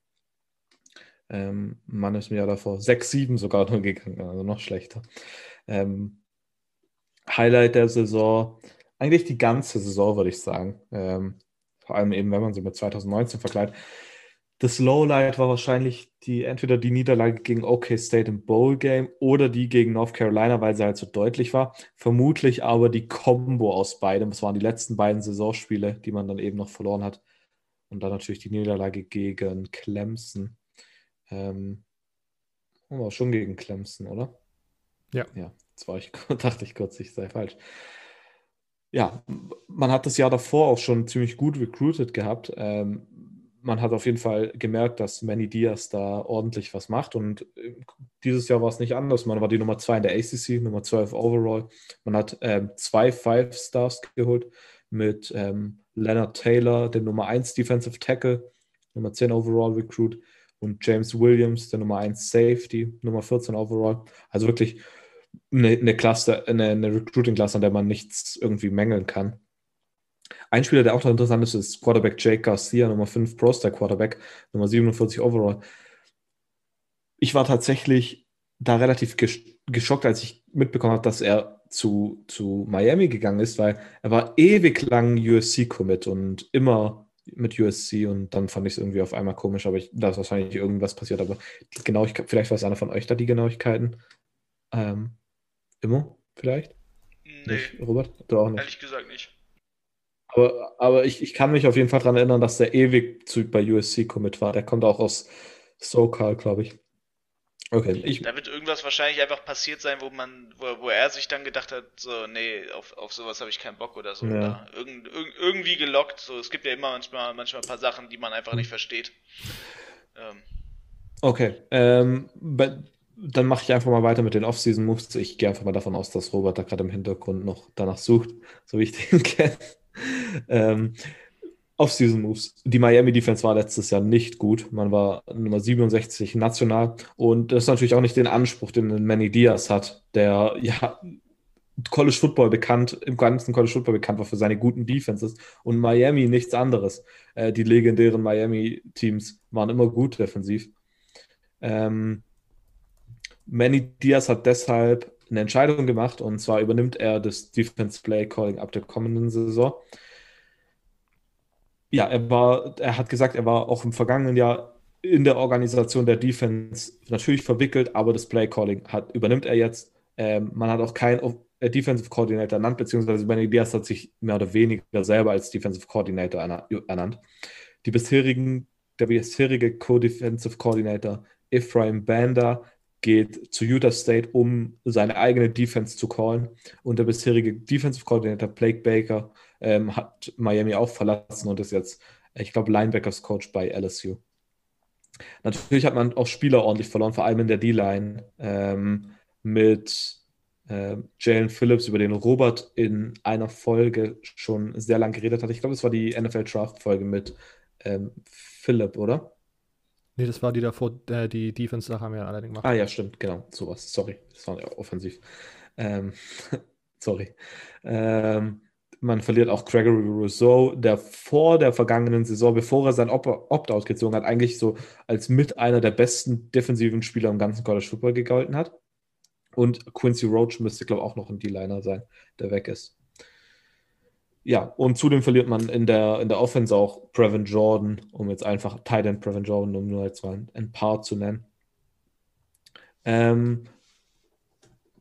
Ähm, Mann ist mir ja davor 6-7 sogar nur gegangen, also noch schlechter. Ähm, Highlight der Saison, eigentlich die ganze Saison, würde ich sagen. Ähm, vor allem eben, wenn man sie mit 2019 vergleicht. Das Lowlight war wahrscheinlich die, entweder die Niederlage gegen OK State im Bowl Game oder die gegen North Carolina, weil sie halt so deutlich war. Vermutlich aber die Combo aus beidem. Das waren die letzten beiden Saisonspiele, die man dann eben noch verloren hat. Und dann natürlich die Niederlage gegen Clemson. Ähm, war schon gegen Clemson, oder? Ja. Ja, jetzt war ich, dachte ich kurz, ich sei falsch. Ja, man hat das Jahr davor auch schon ziemlich gut recruited gehabt. Ähm, man hat auf jeden Fall gemerkt, dass Manny Diaz da ordentlich was macht. Und äh, dieses Jahr war es nicht anders. Man war die Nummer 2 in der ACC, Nummer 12 overall. Man hat ähm, zwei Five Stars geholt mit ähm, Leonard Taylor, dem Nummer 1 Defensive Tackle, Nummer 10 overall Recruit, und James Williams, der Nummer 1 Safety, Nummer 14 overall. Also wirklich eine, eine Klasse, eine, eine Recruiting-Klasse, an der man nichts irgendwie mängeln kann. Ein Spieler, der auch noch interessant ist, ist Quarterback Jake Garcia, Nummer 5 Pro-Star Quarterback, Nummer 47 overall. Ich war tatsächlich da relativ geschockt, als ich mitbekommen habe, dass er zu, zu Miami gegangen ist, weil er war ewig lang USC-Commit und immer mit USC und dann fand ich es irgendwie auf einmal komisch, aber ich, da ist wahrscheinlich irgendwas passiert, aber die Genauigkeit, vielleicht weiß einer von euch da die Genauigkeiten. Ähm, immer, vielleicht? Nee. Nicht, Robert? Du auch nicht? Ehrlich gesagt nicht. Aber, aber ich, ich kann mich auf jeden Fall daran erinnern, dass der ewig zu, bei USC Commit war. Der kommt auch aus SoCal, glaube ich. Okay. Ich, da wird irgendwas wahrscheinlich einfach passiert sein, wo man, wo, wo er sich dann gedacht hat, so, nee, auf, auf sowas habe ich keinen Bock oder so. Ja. Oder irgend, irg irgendwie gelockt. So, es gibt ja immer manchmal, manchmal ein paar Sachen, die man einfach nicht versteht. Ähm. Okay. Ähm, dann mache ich einfach mal weiter mit den Off-Season-Moves. Ich gehe einfach mal davon aus, dass Robert da gerade im Hintergrund noch danach sucht, so wie ich den kenne. ähm, Off-Season-Moves. Die Miami Defense war letztes Jahr nicht gut. Man war Nummer 67 national. Und das ist natürlich auch nicht den Anspruch, den Manny Diaz hat, der ja College Football bekannt, im ganzen College Football bekannt war für seine guten Defenses. Und Miami nichts anderes. Äh, die legendären Miami-Teams waren immer gut defensiv. Ähm, Manny Diaz hat deshalb eine Entscheidung gemacht und zwar übernimmt er das Defense Play Calling ab der kommenden Saison ja, er war, er hat gesagt, er war auch im vergangenen Jahr in der Organisation der Defense natürlich verwickelt, aber das Play Calling hat, übernimmt er jetzt. Ähm, man hat auch keinen äh, Defensive Coordinator ernannt, beziehungsweise Benny Diaz hat sich mehr oder weniger selber als Defensive Coordinator ernannt. Die bisherigen, der bisherige Co-Defensive Coordinator Ephraim Banda geht zu Utah State, um seine eigene Defense zu callen. Und der bisherige Defensive Coordinator Blake Baker ähm, hat Miami auch verlassen und ist jetzt, ich glaube, Linebackers Coach bei LSU. Natürlich hat man auch Spieler ordentlich verloren, vor allem in der D-Line ähm, mit äh, Jalen Phillips, über den Robert in einer Folge schon sehr lange geredet hat. Ich glaube, es war die NFL Draft-Folge mit ähm, Phillip, oder? Nee, das war die davor, äh, die Defense-Sache haben wir ja alle gemacht. Ah ja, stimmt, genau, sowas. Sorry, das war offensiv. Ähm, sorry. Ähm, man verliert auch Gregory Rousseau, der vor der vergangenen Saison, bevor er sein Opt-out gezogen hat, eigentlich so als mit einer der besten defensiven Spieler im ganzen College Football gegolten hat. Und Quincy Roach müsste, glaube ich, auch noch ein D-Liner sein, der weg ist. Ja, und zudem verliert man in der, in der Offense auch Previn Jordan, um jetzt einfach Tight Previn Jordan, um nur jetzt mal ein paar zu nennen. Ähm,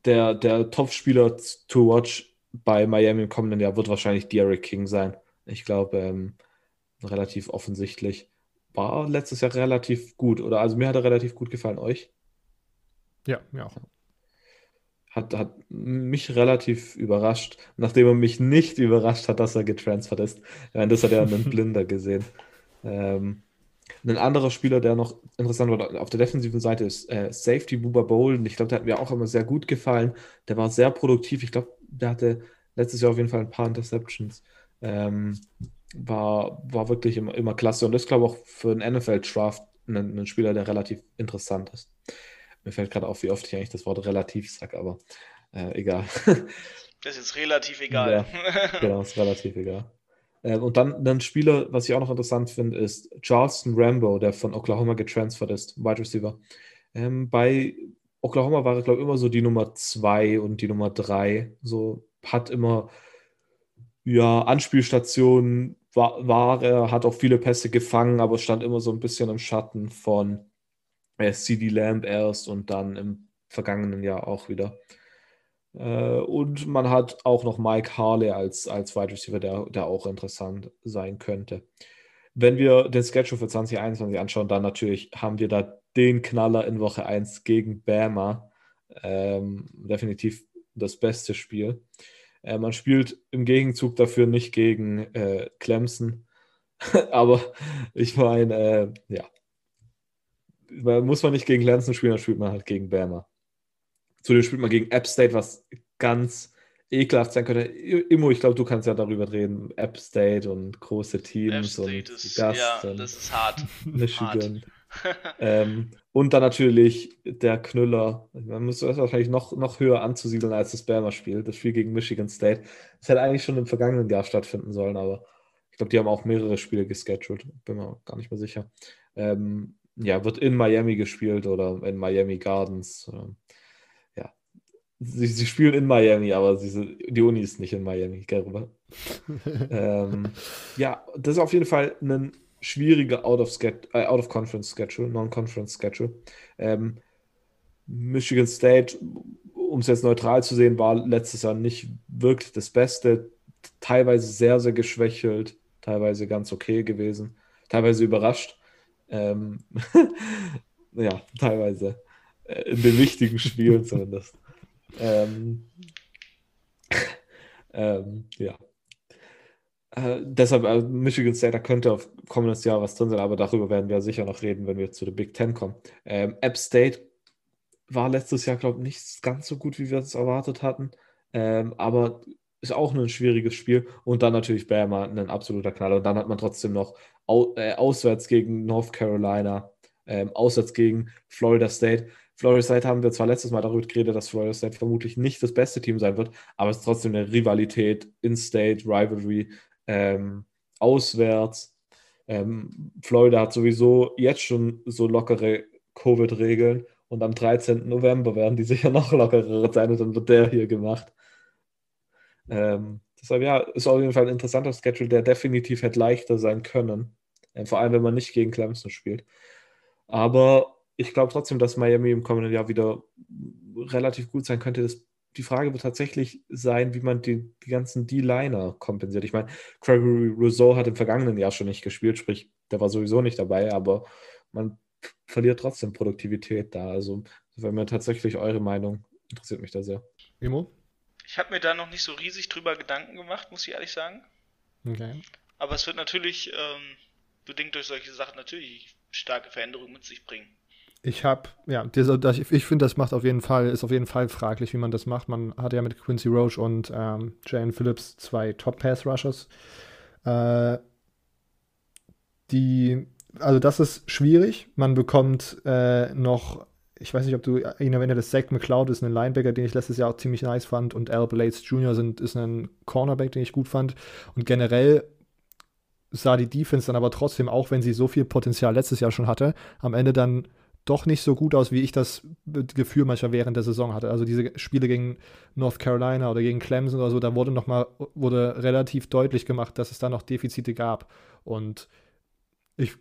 der der Top-Spieler to watch bei Miami im kommenden Jahr wird wahrscheinlich Derek King sein. Ich glaube, ähm, relativ offensichtlich. War letztes Jahr relativ gut, oder? Also mir hat er relativ gut gefallen. Euch? Ja, mir auch. Hat, hat mich relativ überrascht, nachdem er mich nicht überrascht hat, dass er getransfert ist. Das hat er einen Blinder gesehen. Ähm, ein anderer Spieler, der noch interessant war auf der defensiven Seite, ist äh, Safety Booba Bolden. Ich glaube, der hat mir auch immer sehr gut gefallen. Der war sehr produktiv. Ich glaube, der hatte letztes Jahr auf jeden Fall ein paar Interceptions. Ähm, war, war wirklich immer, immer klasse und ist, glaube ich, auch für einen NFL-Draft ein, ein, Spieler, der relativ interessant ist. Mir fällt gerade auf, wie oft ich eigentlich das Wort relativ sage, aber äh, egal. Das ist relativ egal. Ja, genau, ist relativ egal. Ähm, und dann ein Spieler, was ich auch noch interessant finde, ist Charleston Rambo, der von Oklahoma getransfert ist, Wide Receiver. Ähm, bei Oklahoma war er, glaube ich, immer so die Nummer zwei und die Nummer drei. So hat immer ja, Anspielstationen, war, war er, hat auch viele Pässe gefangen, aber stand immer so ein bisschen im Schatten von äh, CD Lamb erst und dann im vergangenen Jahr auch wieder. Äh, und man hat auch noch Mike Harley als, als Wide Receiver, der, der auch interessant sein könnte. Wenn wir den Schedule für 2021 anschauen, dann natürlich haben wir da den Knaller in Woche 1 gegen Bama. Ähm, definitiv das beste Spiel. Äh, man spielt im Gegenzug dafür nicht gegen äh, Clemson. Aber ich meine, äh, ja. Muss man nicht gegen Clemson spielen, dann spielt man halt gegen Bama. Zudem spielt man gegen App State, was ganz ekelhaft sein könnte. Immo, ich glaube, du kannst ja darüber reden. App State und große Teams und ist, ja, das ist hart. Michigan. Hart. ähm, und dann natürlich der Knüller. Man muss das wahrscheinlich noch, noch höher anzusiedeln als das Bama-Spiel. Das Spiel gegen Michigan State. Das hätte eigentlich schon im vergangenen Jahr stattfinden sollen, aber ich glaube, die haben auch mehrere Spiele gescheduled. Bin mir gar nicht mehr sicher. Ähm, ja, wird in Miami gespielt oder in Miami Gardens. Ähm, Sie, sie spielen in Miami, aber sie, die Uni ist nicht in Miami, gell, ähm, ja, das ist auf jeden Fall ein schwieriger Out-of-Conference-Schedule, äh, Out Non-Conference-Schedule. Ähm, Michigan State, um es jetzt neutral zu sehen, war letztes Jahr nicht wirklich das Beste. Teilweise sehr, sehr geschwächelt, teilweise ganz okay gewesen, teilweise überrascht. Ähm, ja, teilweise äh, in den wichtigen Spielen zumindest. Ähm, ähm, ja. Äh, deshalb, also Michigan State, da könnte auf kommendes Jahr was drin sein, aber darüber werden wir sicher noch reden, wenn wir zu der Big Ten kommen. Ähm, App State war letztes Jahr, glaube ich, nicht ganz so gut, wie wir es erwartet hatten, ähm, aber ist auch ein schwieriges Spiel. Und dann natürlich Bama, ein absoluter Knaller. Und dann hat man trotzdem noch au äh, auswärts gegen North Carolina, ähm, auswärts gegen Florida State. Florida State haben wir zwar letztes Mal darüber geredet, dass Florida State vermutlich nicht das beste Team sein wird, aber es ist trotzdem eine Rivalität, In-State, Rivalry, ähm, auswärts. Ähm, Florida hat sowieso jetzt schon so lockere Covid-Regeln und am 13. November werden die sicher noch lockerer sein und dann wird der hier gemacht. Ähm, deshalb ja, ist auf jeden Fall ein interessanter Schedule, der definitiv hätte leichter sein können. Äh, vor allem, wenn man nicht gegen Clemson spielt. Aber ich glaube trotzdem, dass Miami im kommenden Jahr wieder relativ gut sein könnte. Das, die Frage wird tatsächlich sein, wie man die, die ganzen D-Liner kompensiert. Ich meine, Gregory Rousseau hat im vergangenen Jahr schon nicht gespielt, sprich, der war sowieso nicht dabei, aber man verliert trotzdem Produktivität da. Also, wenn mir tatsächlich eure Meinung interessiert mich da sehr. Imo? Ich habe mir da noch nicht so riesig drüber Gedanken gemacht, muss ich ehrlich sagen. Okay. Aber es wird natürlich, ähm, bedingt durch solche Sachen, natürlich starke Veränderungen mit sich bringen. Ich habe, ja, dieser, das, ich finde, das macht auf jeden Fall, ist auf jeden Fall fraglich, wie man das macht. Man hat ja mit Quincy Roche und ähm, Jane Phillips zwei Top-Pass-Rushers. Äh, die, also das ist schwierig. Man bekommt äh, noch, ich weiß nicht, ob du ihn erwähnt Zach McCloud ist ein Linebacker, den ich letztes Jahr auch ziemlich nice fand und Al Blades Jr. Sind, ist ein Cornerback, den ich gut fand. Und generell sah die Defense dann aber trotzdem, auch wenn sie so viel Potenzial letztes Jahr schon hatte, am Ende dann doch nicht so gut aus, wie ich das Gefühl manchmal während der Saison hatte. Also diese Spiele gegen North Carolina oder gegen Clemson oder so, da wurde noch mal wurde relativ deutlich gemacht, dass es da noch Defizite gab. Und ich,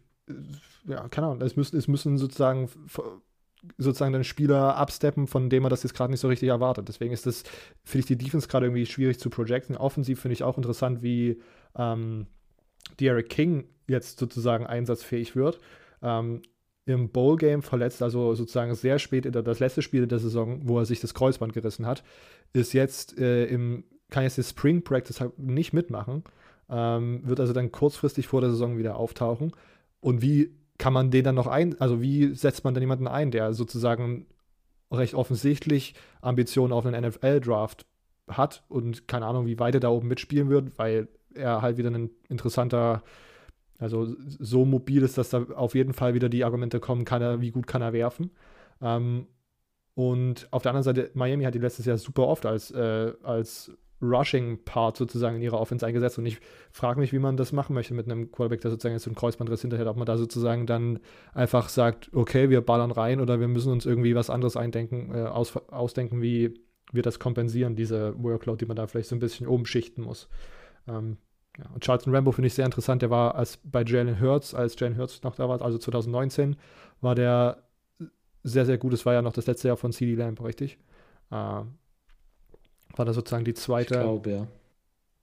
ja, keine Ahnung, es müssen, es müssen sozusagen sozusagen dann Spieler absteppen, von dem man das jetzt gerade nicht so richtig erwartet. Deswegen ist das, finde ich, die Defense gerade irgendwie schwierig zu projecten. Offensiv finde ich auch interessant, wie ähm, Derek King jetzt sozusagen einsatzfähig wird. Ähm, im Bowl-Game verletzt, also sozusagen sehr spät in der, das letzte Spiel der Saison, wo er sich das Kreuzband gerissen hat, ist jetzt äh, im, kann jetzt das Spring Practice halt nicht mitmachen, ähm, wird also dann kurzfristig vor der Saison wieder auftauchen. Und wie kann man den dann noch ein, also wie setzt man dann jemanden ein, der sozusagen recht offensichtlich Ambitionen auf einen NFL-Draft hat und keine Ahnung, wie weit er da oben mitspielen wird, weil er halt wieder ein interessanter, also so mobil ist, dass da auf jeden Fall wieder die Argumente kommen, kann er, wie gut kann er werfen. Ähm, und auf der anderen Seite, Miami hat die letztes Jahr super oft als, äh, als Rushing-Part sozusagen in ihrer Offense eingesetzt. Und ich frage mich, wie man das machen möchte mit einem Quarterback, der sozusagen jetzt so einen Kreuzbandriss hinterher, ob man da sozusagen dann einfach sagt, okay, wir ballern rein oder wir müssen uns irgendwie was anderes eindenken, äh, aus, ausdenken, wie wir das kompensieren, diese Workload, die man da vielleicht so ein bisschen umschichten muss. Ähm, ja. Und Charlton Rambo finde ich sehr interessant. Der war als bei Jalen Hurts, als Jalen Hurts noch da war, also 2019, war der sehr, sehr gut. Es war ja noch das letzte Jahr von CD Lamb, richtig? Äh, war da sozusagen die zweite. Ich glaube, ja.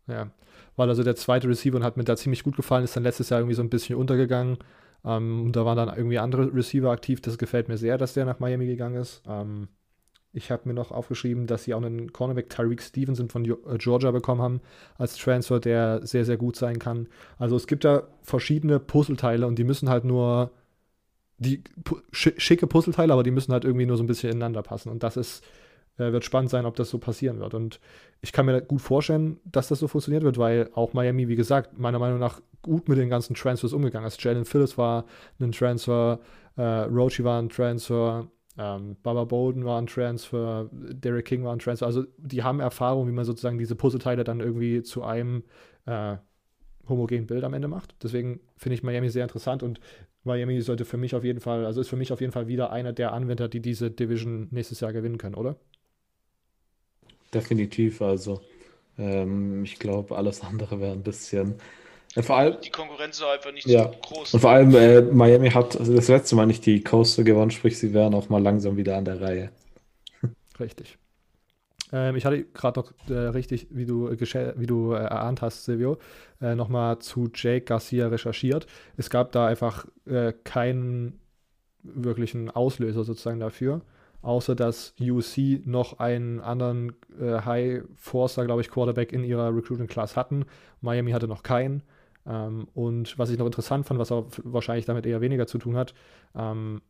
Ja. War also der zweite Receiver und hat mir da ziemlich gut gefallen, ist dann letztes Jahr irgendwie so ein bisschen untergegangen. Ähm, und da waren dann irgendwie andere Receiver aktiv. Das gefällt mir sehr, dass der nach Miami gegangen ist. Ähm, ich habe mir noch aufgeschrieben, dass sie auch einen Cornerback Tyreek Stevenson von äh, Georgia bekommen haben als Transfer, der sehr, sehr gut sein kann. Also es gibt da verschiedene Puzzleteile und die müssen halt nur die schicke Puzzleteile, aber die müssen halt irgendwie nur so ein bisschen ineinander passen. Und das ist äh, wird spannend sein, ob das so passieren wird. Und ich kann mir gut vorstellen, dass das so funktioniert wird, weil auch Miami, wie gesagt, meiner Meinung nach gut mit den ganzen Transfers umgegangen ist. Jalen Phillips war ein Transfer, äh, Rochi war ein Transfer, ähm, Baba Bolden war ein Transfer, Derek King war ein Transfer. Also die haben Erfahrung, wie man sozusagen diese Puzzleteile dann irgendwie zu einem äh, homogenen Bild am Ende macht. Deswegen finde ich Miami sehr interessant und Miami sollte für mich auf jeden Fall, also ist für mich auf jeden Fall wieder einer der Anwender, die diese Division nächstes Jahr gewinnen können, oder? Definitiv. Also ähm, ich glaube, alles andere wäre ein bisschen. Äh, vor allem, die Konkurrenz ist einfach nicht ja. so groß. Und vor allem, äh, Miami hat also das letzte Mal nicht die Coaster gewonnen, sprich, sie wären auch mal langsam wieder an der Reihe. Richtig. Ähm, ich hatte gerade noch äh, richtig, wie du, äh, wie du äh, erahnt hast, Silvio, äh, nochmal zu Jake Garcia recherchiert. Es gab da einfach äh, keinen wirklichen Auslöser sozusagen dafür außer dass UC noch einen anderen äh, High Forster, glaube ich, Quarterback in ihrer Recruiting Class hatten. Miami hatte noch keinen. Ähm, und was ich noch interessant fand, was auch wahrscheinlich damit eher weniger zu tun hat, ähm,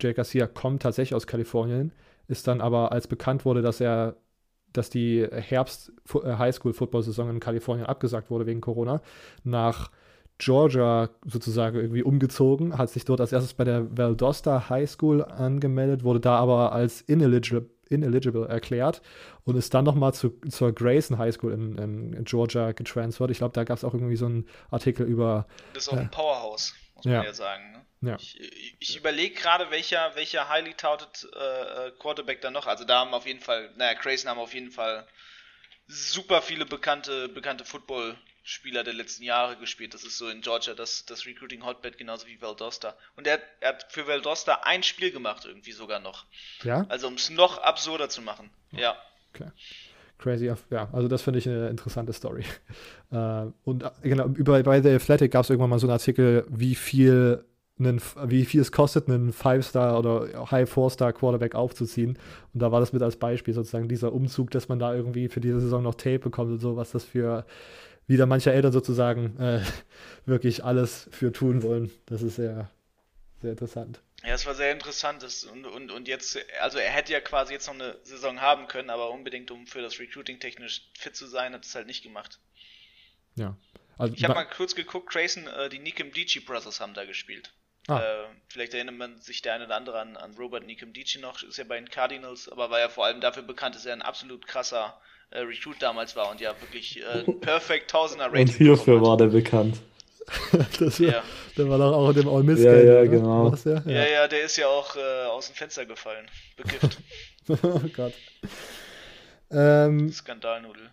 Jake Garcia kommt tatsächlich aus Kalifornien, ist dann aber, als bekannt wurde, dass er dass die Herbst äh, in Kalifornien abgesagt wurde wegen Corona, nach Georgia sozusagen irgendwie umgezogen, hat sich dort als erstes bei der Valdosta High School angemeldet, wurde da aber als ineligible, ineligible erklärt und ist dann nochmal zu, zur Grayson High School in, in Georgia getransfert. Ich glaube, da gab es auch irgendwie so einen Artikel über. Das ist auch äh, ein Powerhouse, muss man ja, sagen. Ne? Ja. Ich, ich überlege gerade, welcher, welcher highly touted äh, Quarterback da noch. Also da haben auf jeden Fall, naja, Grayson haben auf jeden Fall super viele bekannte, bekannte Football- Spieler der letzten Jahre gespielt. Das ist so in Georgia das, das Recruiting Hotbed, genauso wie Valdosta. Und er, er hat für Valdosta ein Spiel gemacht, irgendwie sogar noch. Ja? Also um es noch absurder zu machen. Ja. Okay. Crazy, ja, also das finde ich eine interessante Story. Äh, und äh, genau, über, bei The Athletic gab es irgendwann mal so einen Artikel, wie viel, einen, wie viel es kostet, einen Five-Star oder High-Four-Star Quarterback aufzuziehen. Und da war das mit als Beispiel sozusagen dieser Umzug, dass man da irgendwie für diese Saison noch Tape bekommt und so, was das für wieder manche Eltern sozusagen äh, wirklich alles für tun wollen. Das ist sehr, sehr interessant. Ja, es war sehr interessant. Und, und, und jetzt, also er hätte ja quasi jetzt noch eine Saison haben können, aber unbedingt, um für das Recruiting technisch fit zu sein, hat es halt nicht gemacht. Ja. Also, ich habe mal kurz geguckt, Grayson, äh, die Nikim Dici Brothers haben da gespielt. Ah. Äh, vielleicht erinnert man sich der eine oder andere an, an Robert Nikim Dici noch, ist ja bei den Cardinals, aber war ja vor allem dafür bekannt, dass er ein absolut krasser äh, Recruit damals war und ja wirklich äh, Perfect Tausender Rating. Und hierfür war der bekannt. das war, ja. Der war doch auch in dem All Miss ja, ja, oder? genau. Ja? ja? ja, der ist ja auch äh, aus dem Fenster gefallen. Bekifft. oh Gott. Ähm, Skandalnudel.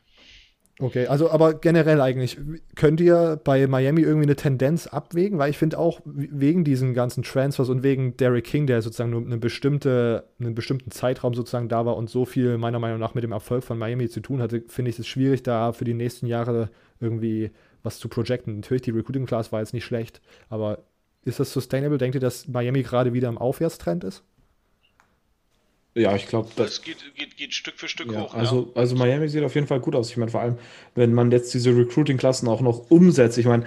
Okay, also aber generell eigentlich, könnt ihr bei Miami irgendwie eine Tendenz abwägen? Weil ich finde auch wegen diesen ganzen Transfers und wegen Derek King, der sozusagen nur eine bestimmte, einen bestimmten Zeitraum sozusagen da war und so viel meiner Meinung nach mit dem Erfolg von Miami zu tun hatte, finde ich es schwierig, da für die nächsten Jahre irgendwie was zu projecten. Natürlich, die Recruiting Class war jetzt nicht schlecht, aber ist das sustainable? Denkt ihr, dass Miami gerade wieder im Aufwärtstrend ist? Ja, ich glaube, das geht, geht, geht, Stück für Stück ja, hoch. Also, ja. also Miami sieht auf jeden Fall gut aus. Ich meine, vor allem, wenn man jetzt diese Recruiting-Klassen auch noch umsetzt. Ich meine,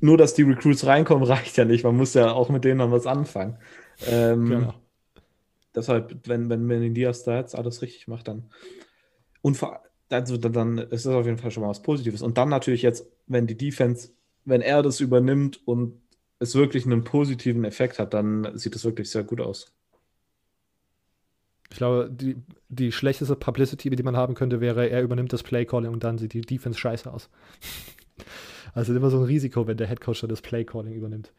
nur dass die Recruits reinkommen, reicht ja nicht. Man muss ja auch mit denen dann was anfangen. Ähm, genau. Deshalb, wenn, wenn Mendias da jetzt alles richtig macht, dann. Und vor, also dann ist das auf jeden Fall schon mal was Positives. Und dann natürlich jetzt, wenn die Defense, wenn er das übernimmt und es wirklich einen positiven Effekt hat, dann sieht es wirklich sehr gut aus. Ich glaube, die, die schlechteste Publicity, die man haben könnte, wäre, er übernimmt das Playcalling und dann sieht die Defense scheiße aus. also immer so ein Risiko, wenn der Headcoach das Playcalling übernimmt.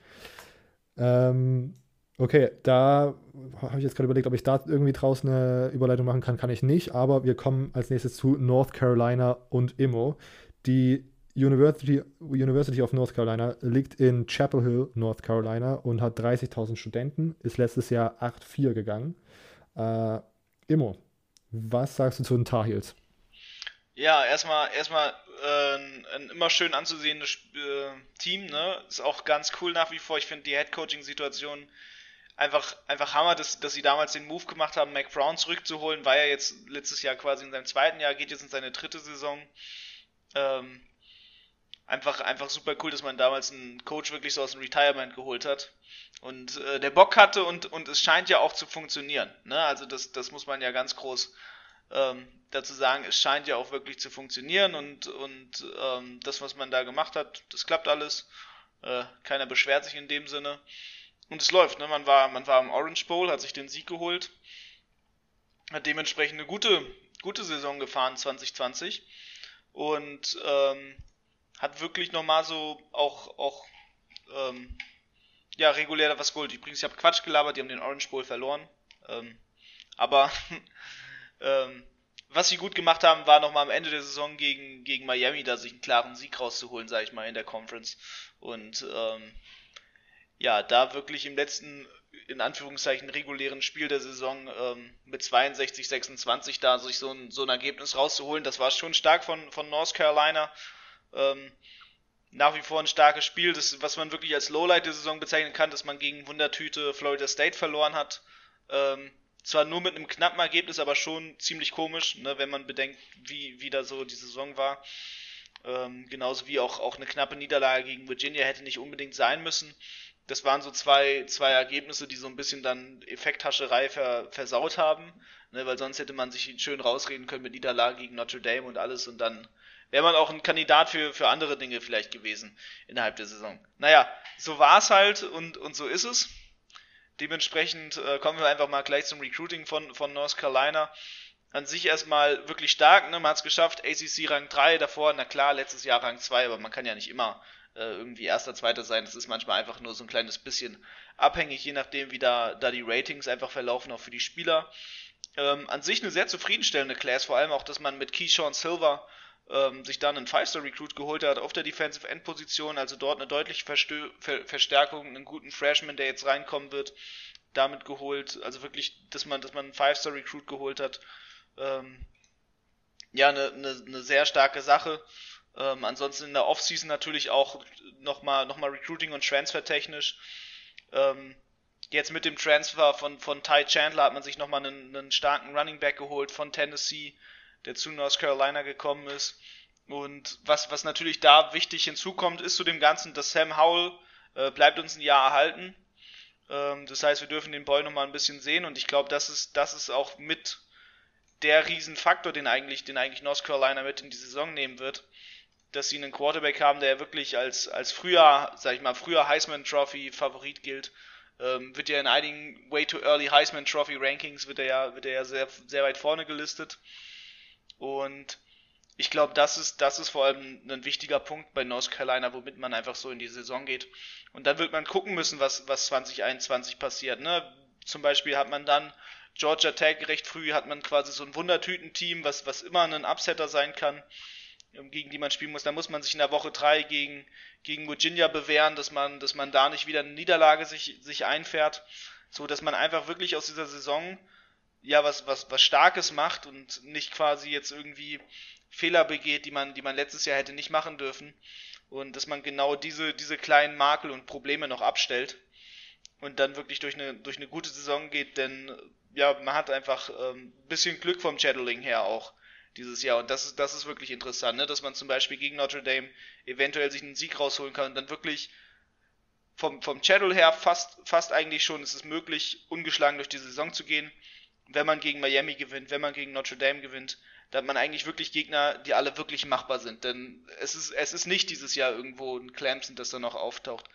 Ähm, okay, da habe ich jetzt gerade überlegt, ob ich da irgendwie draußen eine Überleitung machen kann. Kann ich nicht, aber wir kommen als nächstes zu North Carolina und Immo. Die University, University of North Carolina liegt in Chapel Hill, North Carolina und hat 30.000 Studenten, ist letztes Jahr 8-4 gegangen. Äh, Immo, was sagst du zu den Tar Heels? Ja, erstmal erstmal äh, ein immer schön anzusehendes äh, Team, ne? Ist auch ganz cool nach wie vor. Ich finde die Headcoaching-Situation einfach, einfach Hammer, dass, dass sie damals den Move gemacht haben, Mac Brown zurückzuholen. War ja jetzt letztes Jahr quasi in seinem zweiten Jahr, geht jetzt in seine dritte Saison. Ähm, einfach, einfach super cool, dass man damals einen Coach wirklich so aus dem Retirement geholt hat und äh, der Bock hatte und, und es scheint ja auch zu funktionieren. Ne? Also das, das muss man ja ganz groß ähm, dazu sagen, es scheint ja auch wirklich zu funktionieren und, und ähm, das, was man da gemacht hat, das klappt alles. Äh, keiner beschwert sich in dem Sinne. Und es läuft, ne? Man war, man war im Orange Bowl, hat sich den Sieg geholt, hat dementsprechend eine gute, gute Saison gefahren 2020 und ähm, hat wirklich nochmal so auch, auch ähm, ja, regulär was geholt. Übrigens, ich habe Quatsch gelabert, die haben den Orange Bowl verloren. Ähm, aber ähm, was sie gut gemacht haben, war nochmal am Ende der Saison gegen, gegen Miami, da sich einen klaren Sieg rauszuholen, sage ich mal, in der Conference. Und ähm, ja, da wirklich im letzten, in Anführungszeichen, regulären Spiel der Saison ähm, mit 62, 26 da sich so ein, so ein Ergebnis rauszuholen, das war schon stark von, von North Carolina. Ähm, nach wie vor ein starkes Spiel, das, was man wirklich als Lowlight der Saison bezeichnen kann, dass man gegen Wundertüte Florida State verloren hat. Ähm, zwar nur mit einem knappen Ergebnis, aber schon ziemlich komisch, ne, wenn man bedenkt, wie, wie da so die Saison war. Ähm, genauso wie auch, auch eine knappe Niederlage gegen Virginia hätte nicht unbedingt sein müssen. Das waren so zwei, zwei Ergebnisse, die so ein bisschen dann Effekthascherei ver, versaut haben, ne, weil sonst hätte man sich schön rausreden können mit Niederlage gegen Notre Dame und alles und dann wäre man auch ein Kandidat für, für andere Dinge vielleicht gewesen innerhalb der Saison. Naja, so war es halt und, und so ist es. Dementsprechend äh, kommen wir einfach mal gleich zum Recruiting von, von North Carolina. An sich erstmal wirklich stark, ne? man hat es geschafft, ACC Rang 3 davor, na klar, letztes Jahr Rang 2, aber man kann ja nicht immer äh, irgendwie erster, zweiter sein. Das ist manchmal einfach nur so ein kleines bisschen abhängig, je nachdem, wie da, da die Ratings einfach verlaufen, auch für die Spieler. Ähm, an sich eine sehr zufriedenstellende Class, vor allem auch, dass man mit Keyshawn Silver ähm, sich dann einen Five-Star-Recruit geholt hat auf der Defensive End-Position, also dort eine deutliche Verstö Ver Verstärkung, einen guten Freshman, der jetzt reinkommen wird, damit geholt. Also wirklich, dass man, dass man einen Five-Star-Recruit geholt hat. Ähm, ja, eine, eine, eine sehr starke Sache. Ähm, ansonsten in der Offseason natürlich auch nochmal noch mal Recruiting und Transfer technisch. Ähm, jetzt mit dem Transfer von, von Ty Chandler hat man sich nochmal einen, einen starken Running Back geholt von Tennessee der zu North Carolina gekommen ist. Und was, was natürlich da wichtig hinzukommt, ist zu dem Ganzen, dass Sam Howell äh, bleibt uns ein Jahr erhalten. Ähm, das heißt, wir dürfen den Boy nochmal ein bisschen sehen und ich glaube, das ist, das ist auch mit der Riesenfaktor, den eigentlich, den eigentlich North Carolina mit in die Saison nehmen wird, dass sie einen Quarterback haben, der wirklich als, als früher, sag ich mal, früher Heisman Trophy Favorit gilt. Ähm, wird ja in einigen Way Too Early Heisman Trophy Rankings wird er ja, wird er ja sehr, sehr weit vorne gelistet. Und ich glaube, das ist, das ist vor allem ein wichtiger Punkt bei North Carolina, womit man einfach so in die Saison geht. Und dann wird man gucken müssen, was, was 2021 passiert. Ne? Zum Beispiel hat man dann Georgia Tech recht früh, hat man quasi so ein Wundertüten-Team, was, was immer ein Upsetter sein kann, ähm, gegen die man spielen muss. Da muss man sich in der Woche 3 gegen, gegen Virginia bewähren, dass man, dass man da nicht wieder eine Niederlage sich, sich einfährt. So dass man einfach wirklich aus dieser Saison ja was, was, was Starkes macht und nicht quasi jetzt irgendwie Fehler begeht, die man, die man letztes Jahr hätte nicht machen dürfen. Und dass man genau diese, diese kleinen Makel und Probleme noch abstellt und dann wirklich durch eine, durch eine gute Saison geht, denn ja, man hat einfach ähm, bisschen Glück vom Shadowing her auch dieses Jahr. Und das ist, das ist wirklich interessant, ne? dass man zum Beispiel gegen Notre Dame eventuell sich einen Sieg rausholen kann und dann wirklich vom, vom Channel her fast, fast eigentlich schon ist es möglich, ungeschlagen durch die Saison zu gehen wenn man gegen Miami gewinnt, wenn man gegen Notre Dame gewinnt, da hat man eigentlich wirklich Gegner, die alle wirklich machbar sind. Denn es ist, es ist nicht dieses Jahr irgendwo ein Clemson, das da noch auftaucht.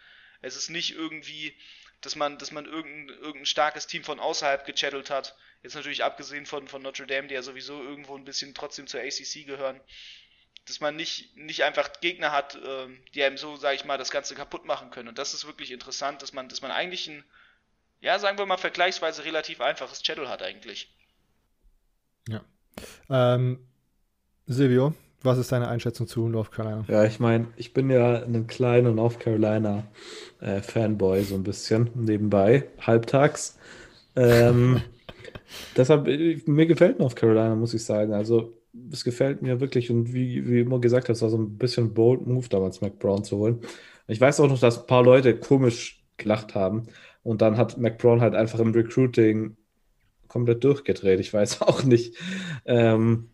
Es ist nicht irgendwie, dass man, dass man irgendein, irgendein starkes Team von außerhalb gechattelt hat. Jetzt natürlich abgesehen von, von Notre Dame, die ja sowieso irgendwo ein bisschen trotzdem zur ACC gehören. Dass man nicht, nicht einfach Gegner hat, äh, die einem so, sage ich mal, das Ganze kaputt machen können. Und das ist wirklich interessant, dass man, dass man eigentlich ein, ja, sagen wir mal, vergleichsweise relativ einfaches Chattel hat eigentlich. Ja. Ähm, Silvio, was ist deine Einschätzung zu North Carolina? Ja, ich meine, ich bin ja ein kleiner North Carolina äh, Fanboy, so ein bisschen nebenbei, halbtags. Ähm, deshalb, äh, mir gefällt North Carolina, muss ich sagen. Also, es gefällt mir wirklich und wie, wie immer gesagt, das war so ein bisschen bold Move damals, Mac Brown zu holen. Ich weiß auch noch, dass ein paar Leute komisch gelacht haben und dann hat Mac Brown halt einfach im Recruiting komplett durchgedreht. Ich weiß auch nicht, ähm,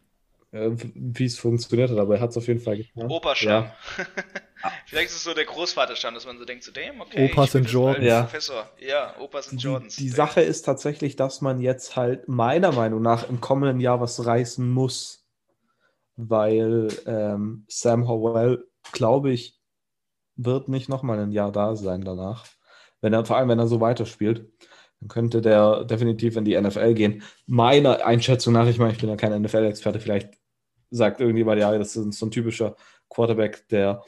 äh, wie es funktioniert hat, aber er hat es auf jeden Fall getan. Opa-Stamm. Ja. Vielleicht ist es so der Großvaterstamm, dass man so denkt, so, damn, okay. Opa sind Jordan. Ja. Professor. Ja, Opa sind Jordans. Die, die Sache ist tatsächlich, dass man jetzt halt meiner Meinung nach im kommenden Jahr was reißen muss, weil ähm, Sam Howell, glaube ich, wird nicht nochmal ein Jahr da sein danach. Wenn er, vor allem, wenn er so weiterspielt dann könnte der definitiv in die NFL gehen. Meiner Einschätzung nach, ich meine, ich bin ja kein NFL-Experte, vielleicht sagt irgendjemand, ja, das ist so ein typischer Quarterback, der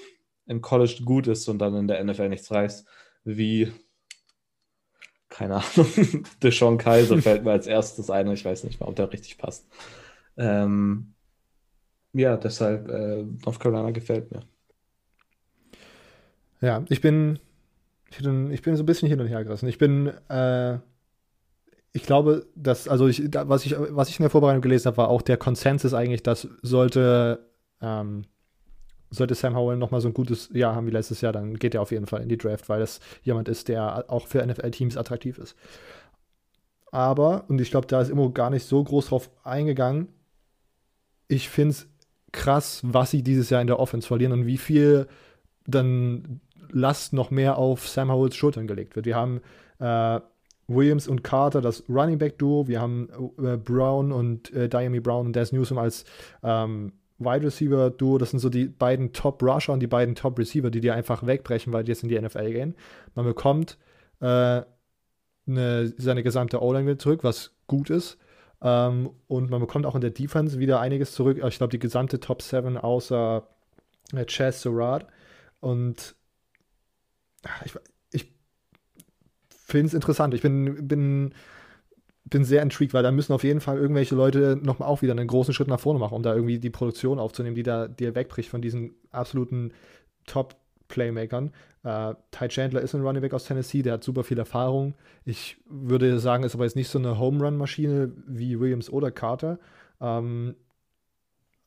im College gut ist und dann in der NFL nichts reißt, wie, keine Ahnung, Deshaun Kaiser fällt mir als erstes ein, ich weiß nicht mal, ob der richtig passt. Ähm, ja, deshalb äh, North Carolina gefällt mir. Ja, ich bin ich bin, ich bin so ein bisschen hin und her gerissen. Ich bin, äh, ich glaube, dass, also ich, da, was, ich, was ich in der Vorbereitung gelesen habe, war auch der Konsensus eigentlich, dass sollte, ähm, sollte Sam Howell nochmal so ein gutes Jahr haben wie letztes Jahr, dann geht er auf jeden Fall in die Draft, weil das jemand ist, der auch für NFL-Teams attraktiv ist. Aber, und ich glaube, da ist immer gar nicht so groß drauf eingegangen, ich finde es krass, was sie dieses Jahr in der Offense verlieren und wie viel dann Last noch mehr auf Sam Howells Schultern gelegt wird. Wir haben äh, Williams und Carter, das Running Back Duo. Wir haben äh, Brown und äh, Diami Brown und Des Newsom als ähm, Wide Receiver Duo. Das sind so die beiden Top Rusher und die beiden Top Receiver, die dir einfach wegbrechen, weil die jetzt in die NFL gehen. Man bekommt äh, eine, seine gesamte O-Line wieder zurück, was gut ist. Ähm, und man bekommt auch in der Defense wieder einiges zurück. Ich glaube, die gesamte Top 7 außer äh, Chaz Surratt. Und ich, ich finde es interessant. Ich bin, bin, bin sehr intrigued, weil da müssen auf jeden Fall irgendwelche Leute nochmal auch wieder einen großen Schritt nach vorne machen, um da irgendwie die Produktion aufzunehmen, die da dir wegbricht von diesen absoluten Top-Playmakern. Äh, Ty Chandler ist ein Running Back aus Tennessee, der hat super viel Erfahrung. Ich würde sagen, ist aber jetzt nicht so eine Home-Run-Maschine wie Williams oder Carter. Ähm,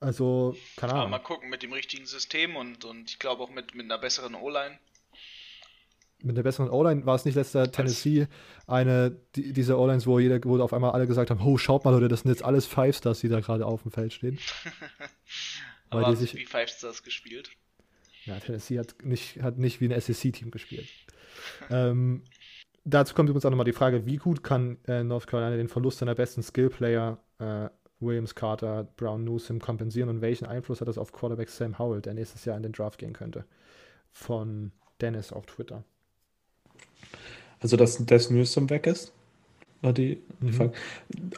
also, keine Ahnung. mal gucken mit dem richtigen System und, und ich glaube auch mit, mit einer besseren O-Line mit einer besseren O-Line war es nicht letzter Tennessee eine die, diese O-Lines, wo jeder, wo auf einmal alle gesagt haben, oh, schaut mal, Leute, das sind jetzt alles Five Stars, die da gerade auf dem Feld stehen. Aber haben sich, wie Five Stars gespielt? Ja, Tennessee hat nicht, hat nicht wie ein SEC-Team gespielt. ähm, dazu kommt übrigens auch nochmal die Frage, wie gut kann äh, North Carolina den Verlust seiner besten Skill-Player äh, Williams, Carter, Brown, Newsom kompensieren und welchen Einfluss hat das auf Quarterback Sam Howell, der nächstes Jahr in den Draft gehen könnte? Von Dennis auf Twitter. Also, dass Des Newsom weg ist? War die, die Frage.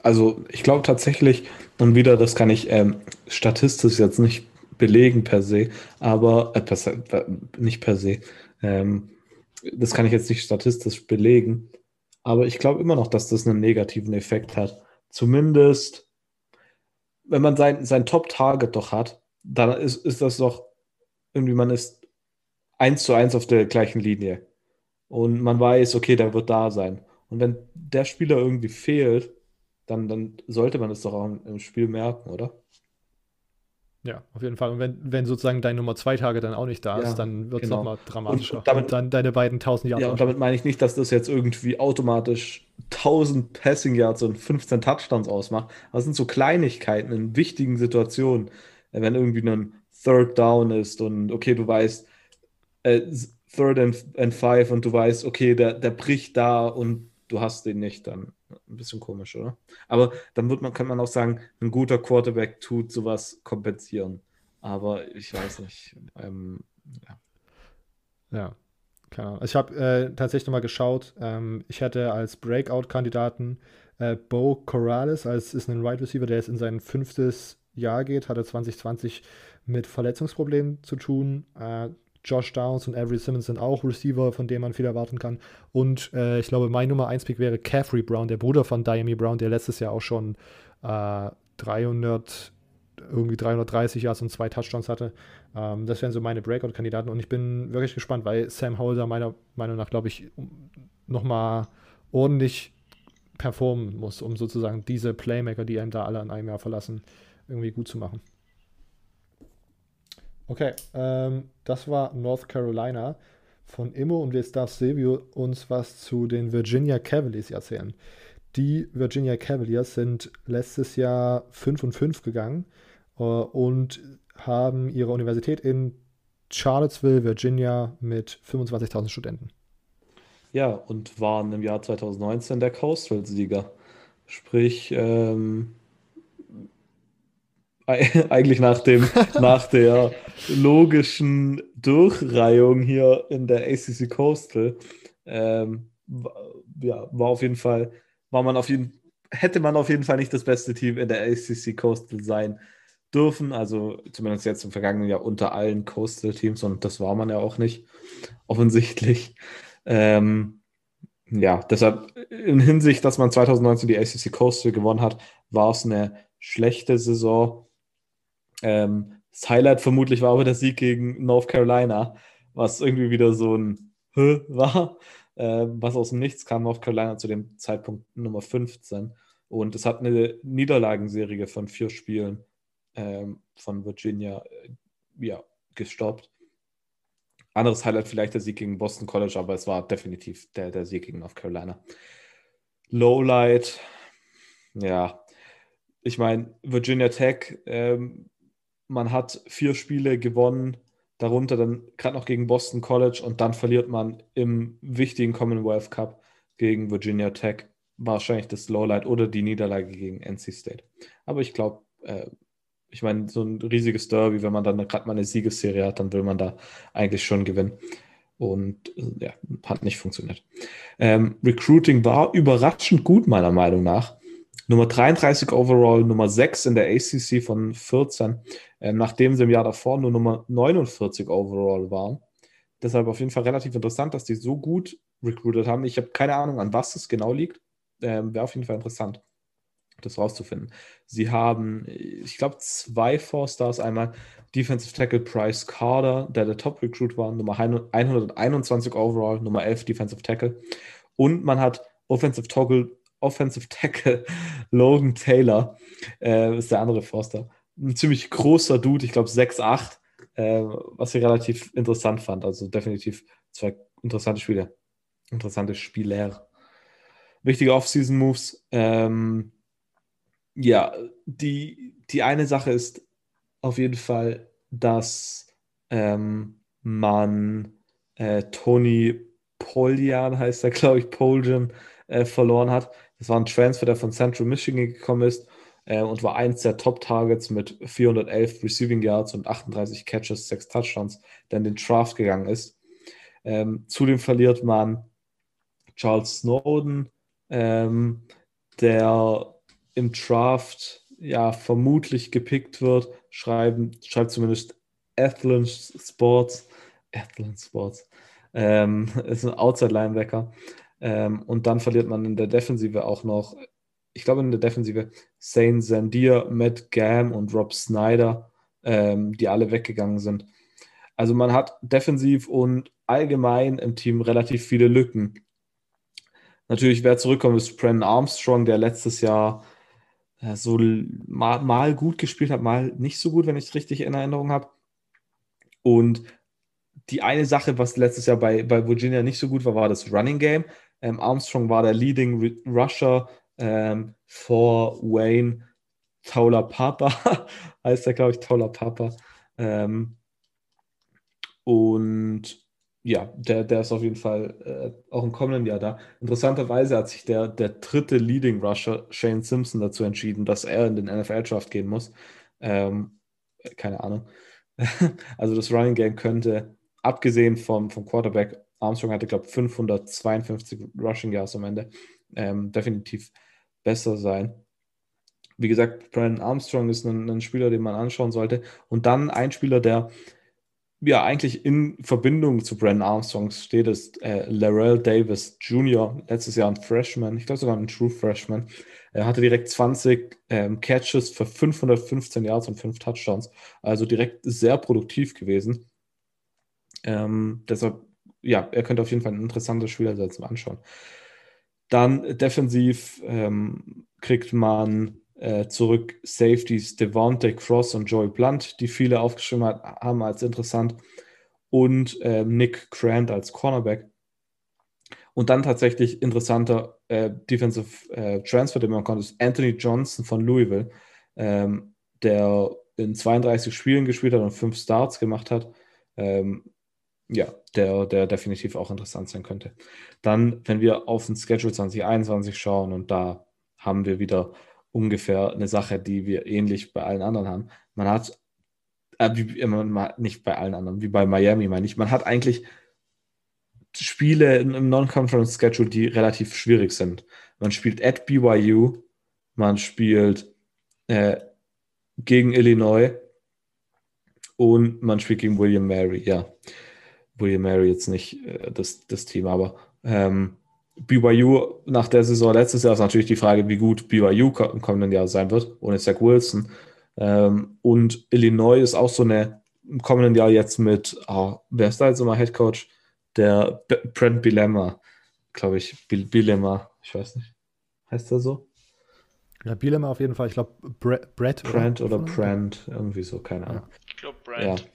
Also, ich glaube tatsächlich, und wieder, das kann ich ähm, statistisch jetzt nicht belegen per se, aber äh, per se, äh, nicht per se. Ähm, das kann ich jetzt nicht statistisch belegen, aber ich glaube immer noch, dass das einen negativen Effekt hat. Zumindest, wenn man sein, sein Top-Target doch hat, dann ist, ist das doch irgendwie, man ist eins zu eins auf der gleichen Linie und man weiß, okay, der wird da sein. Und wenn der Spieler irgendwie fehlt, dann, dann sollte man es doch auch im Spiel merken, oder? Ja, auf jeden Fall. Und wenn, wenn sozusagen dein Nummer zwei Tage dann auch nicht da ist, ja, dann wird es genau. nochmal dramatischer. Und, damit, und dann deine beiden 1000 Yards. Ja, und damit meine ich nicht, dass das jetzt irgendwie automatisch 1000 Passing Yards und 15 Touchdowns ausmacht. Aber es sind so Kleinigkeiten in wichtigen Situationen. Wenn irgendwie ein Third Down ist und okay, du weißt, äh, Third and, and Five und du weißt, okay, der, der bricht da und du hast den nicht, dann ein bisschen komisch, oder? Aber dann wird man, kann man auch sagen, ein guter Quarterback tut sowas kompensieren. Aber ich weiß nicht. Ähm, ja. Ja, keine Ahnung. Ich habe äh, tatsächlich nochmal geschaut. Ähm, ich hatte als Breakout-Kandidaten äh, Bo Corrales, als ist ein Wide right Receiver, der jetzt in sein fünftes Jahr geht, hatte 2020 mit Verletzungsproblemen zu tun. Äh, Josh Downs und Avery Simmons sind auch Receiver, von denen man viel erwarten kann. Und äh, ich glaube, mein Nummer 1 Pick wäre Caffrey Brown, der Bruder von Diami Brown, der letztes Jahr auch schon äh, 300, irgendwie 330 Yards und zwei Touchdowns hatte. Ähm, das wären so meine Breakout-Kandidaten. Und ich bin wirklich gespannt, weil Sam Holder meiner Meinung nach, glaube ich, nochmal ordentlich performen muss, um sozusagen diese Playmaker, die einem da alle an einem Jahr verlassen, irgendwie gut zu machen. Okay, ähm, das war North Carolina von Immo und jetzt darf Silvio uns was zu den Virginia Cavaliers erzählen. Die Virginia Cavaliers sind letztes Jahr 5 und 5 gegangen äh, und haben ihre Universität in Charlottesville, Virginia mit 25.000 Studenten. Ja, und waren im Jahr 2019 der Coastal-Sieger. Sprich, ähm, eigentlich nach, dem, nach der logischen Durchreihung hier in der ACC Coastal, ähm, ja, war auf jeden Fall, war man auf jeden, hätte man auf jeden Fall nicht das beste Team in der ACC Coastal sein dürfen. Also zumindest jetzt im vergangenen Jahr unter allen Coastal-Teams und das war man ja auch nicht, offensichtlich. Ähm, ja, deshalb in Hinsicht, dass man 2019 die ACC Coastal gewonnen hat, war es eine schlechte Saison. Ähm, das Highlight vermutlich war aber der Sieg gegen North Carolina, was irgendwie wieder so ein Hö war, äh, was aus dem Nichts kam. North Carolina zu dem Zeitpunkt Nummer 15. Und es hat eine Niederlagenserie von vier Spielen ähm, von Virginia äh, ja, gestoppt. Anderes Highlight vielleicht der Sieg gegen Boston College, aber es war definitiv der, der Sieg gegen North Carolina. Lowlight, ja, ich meine, Virginia Tech ähm, man hat vier Spiele gewonnen, darunter dann gerade noch gegen Boston College und dann verliert man im wichtigen Commonwealth Cup gegen Virginia Tech. Wahrscheinlich das Lowlight oder die Niederlage gegen NC State. Aber ich glaube, äh, ich meine, so ein riesiges Derby, wenn man dann gerade mal eine Siegesserie hat, dann will man da eigentlich schon gewinnen. Und äh, ja, hat nicht funktioniert. Ähm, Recruiting war überraschend gut, meiner Meinung nach. Nummer 33 overall, Nummer 6 in der ACC von 14, äh, nachdem sie im Jahr davor nur Nummer 49 overall waren. Deshalb auf jeden Fall relativ interessant, dass die so gut recruited haben. Ich habe keine Ahnung, an was es genau liegt. Ähm, Wäre auf jeden Fall interessant, das rauszufinden. Sie haben, ich glaube, zwei Four-Stars. Einmal Defensive Tackle Bryce Carter, der der Top-Recruit war, Nummer 121 overall, Nummer 11 Defensive Tackle. Und man hat Offensive Toggle Offensive Tackle Logan Taylor äh, ist der andere Forster. Ein ziemlich großer Dude, ich glaube 6'8, äh, was ich relativ interessant fand. Also definitiv zwei interessante Spiele. Interessante Spieler. Wichtige Off-Season-Moves. Ähm, ja, die, die eine Sache ist auf jeden Fall, dass ähm, man äh, Tony Poljan, heißt er, glaube ich, Poljan, äh, verloren hat. Das war ein Transfer, der von Central Michigan gekommen ist äh, und war eins der Top-Targets mit 411 Receiving Yards und 38 Catches, 6 Touchdowns, der in den Draft gegangen ist. Ähm, zudem verliert man Charles Snowden, ähm, der im Draft ja vermutlich gepickt wird, schreiben, schreibt zumindest Athlon Sports, Athlon Sports, ähm, ist ein Outside-Linebacker. Ähm, und dann verliert man in der Defensive auch noch, ich glaube in der Defensive, Saint Zandir, Matt Gam und Rob Snyder, ähm, die alle weggegangen sind. Also man hat defensiv und allgemein im Team relativ viele Lücken. Natürlich, wer zurückkommt, ist Brennan Armstrong, der letztes Jahr äh, so mal, mal, gut gespielt hat, mal nicht so gut, wenn ich es richtig in Erinnerung habe. Und die eine Sache, was letztes Jahr bei, bei Virginia nicht so gut war, war das Running Game. Ähm, Armstrong war der Leading Rusher ähm, vor Wayne Taula Papa, heißt er, glaube ich, Taula Papa. Ähm, und ja, der, der ist auf jeden Fall äh, auch im kommenden Jahr da. Interessanterweise hat sich der, der dritte Leading Rusher, Shane Simpson, dazu entschieden, dass er in den NFL-Draft gehen muss. Ähm, keine Ahnung. also das Running Game könnte, abgesehen vom, vom Quarterback, Armstrong hatte, glaube ich, 552 Rushing Yards am Ende, ähm, definitiv besser sein. Wie gesagt, Brandon Armstrong ist ein, ein Spieler, den man anschauen sollte. Und dann ein Spieler, der ja eigentlich in Verbindung zu Brandon Armstrong steht, ist äh, Larell Davis Jr., letztes Jahr ein Freshman, ich glaube sogar ein True Freshman. Er hatte direkt 20 ähm, Catches für 515 Yards und 5 Touchdowns, also direkt sehr produktiv gewesen. Ähm, deshalb, ja, er könnte auf jeden Fall ein interessanter Spieler sein zum Anschauen. Dann defensiv ähm, kriegt man äh, zurück Safeties Devontae Cross und Joey Blunt, die viele aufgeschrieben hat, haben als interessant. Und äh, Nick Grant als Cornerback. Und dann tatsächlich interessanter äh, Defensive äh, Transfer, den man konnte, ist Anthony Johnson von Louisville, ähm, der in 32 Spielen gespielt hat und fünf Starts gemacht hat. Ähm, ja, der, der definitiv auch interessant sein könnte. Dann, wenn wir auf den Schedule 2021 schauen und da haben wir wieder ungefähr eine Sache, die wir ähnlich bei allen anderen haben. Man hat, äh, wie, nicht bei allen anderen, wie bei Miami meine ich, man hat eigentlich Spiele im Non-Conference-Schedule, die relativ schwierig sind. Man spielt at BYU, man spielt äh, gegen Illinois und man spielt gegen William Mary, ja. William Mary jetzt nicht äh, das, das Team, aber ähm, BYU nach der Saison letztes Jahr ist natürlich die Frage, wie gut BYU im kommenden Jahr sein wird, ohne Zach Wilson. Ähm, und Illinois ist auch so eine im kommenden Jahr jetzt mit, oh, wer ist da jetzt immer Head Coach? Der B Brent Bilemma, glaube ich. Bil Bilemma, ich weiß nicht. Heißt der so? Ja, Bilemma auf jeden Fall. Ich glaube, Brett. Brent oder, oder Brent, irgendwie so, keine Ahnung. Ich glaube, Brent. Ja.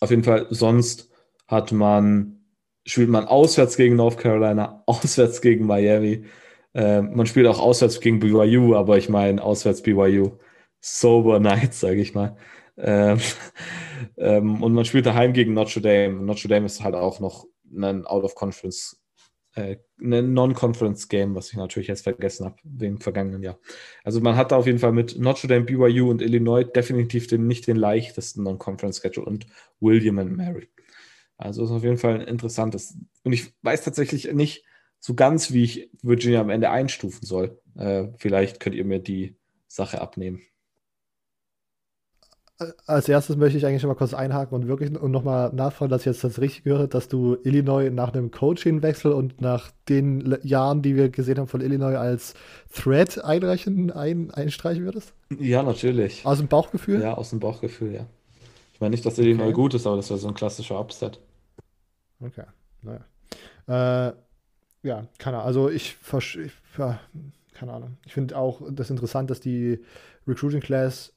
Auf jeden Fall, sonst hat man spielt man auswärts gegen North Carolina, auswärts gegen Miami. Ähm, man spielt auch auswärts gegen BYU, aber ich meine auswärts BYU. Sober Night, sage ich mal. Ähm, ähm, und man spielt daheim gegen Notre Dame. Notre Dame ist halt auch noch ein Out-of-Conference, äh, ein Non-Conference-Game, was ich natürlich jetzt vergessen habe, wegen vergangenen Jahr. Also man hat da auf jeden Fall mit Notre Dame, BYU und Illinois definitiv den, nicht den leichtesten Non-Conference-Schedule und William and Mary. Also ist auf jeden Fall ein interessantes. Und ich weiß tatsächlich nicht so ganz, wie ich Virginia am Ende einstufen soll. Äh, vielleicht könnt ihr mir die Sache abnehmen. Als erstes möchte ich eigentlich schon mal kurz einhaken und wirklich und nochmal nachfragen, dass ich jetzt das richtig gehört dass du Illinois nach einem Coaching-Wechsel und nach den Jahren, die wir gesehen haben von Illinois als Threat einreichen, ein, einstreichen würdest? Ja, natürlich. Aus dem Bauchgefühl? Ja, aus dem Bauchgefühl, ja. Ich meine nicht, dass Illinois okay. gut ist, aber das wäre so ein klassischer Upset. Okay, naja. Äh, ja, keine Ahnung. Also ich, ich ja, keine Ahnung. Ich finde auch das interessant, dass die Recruiting Class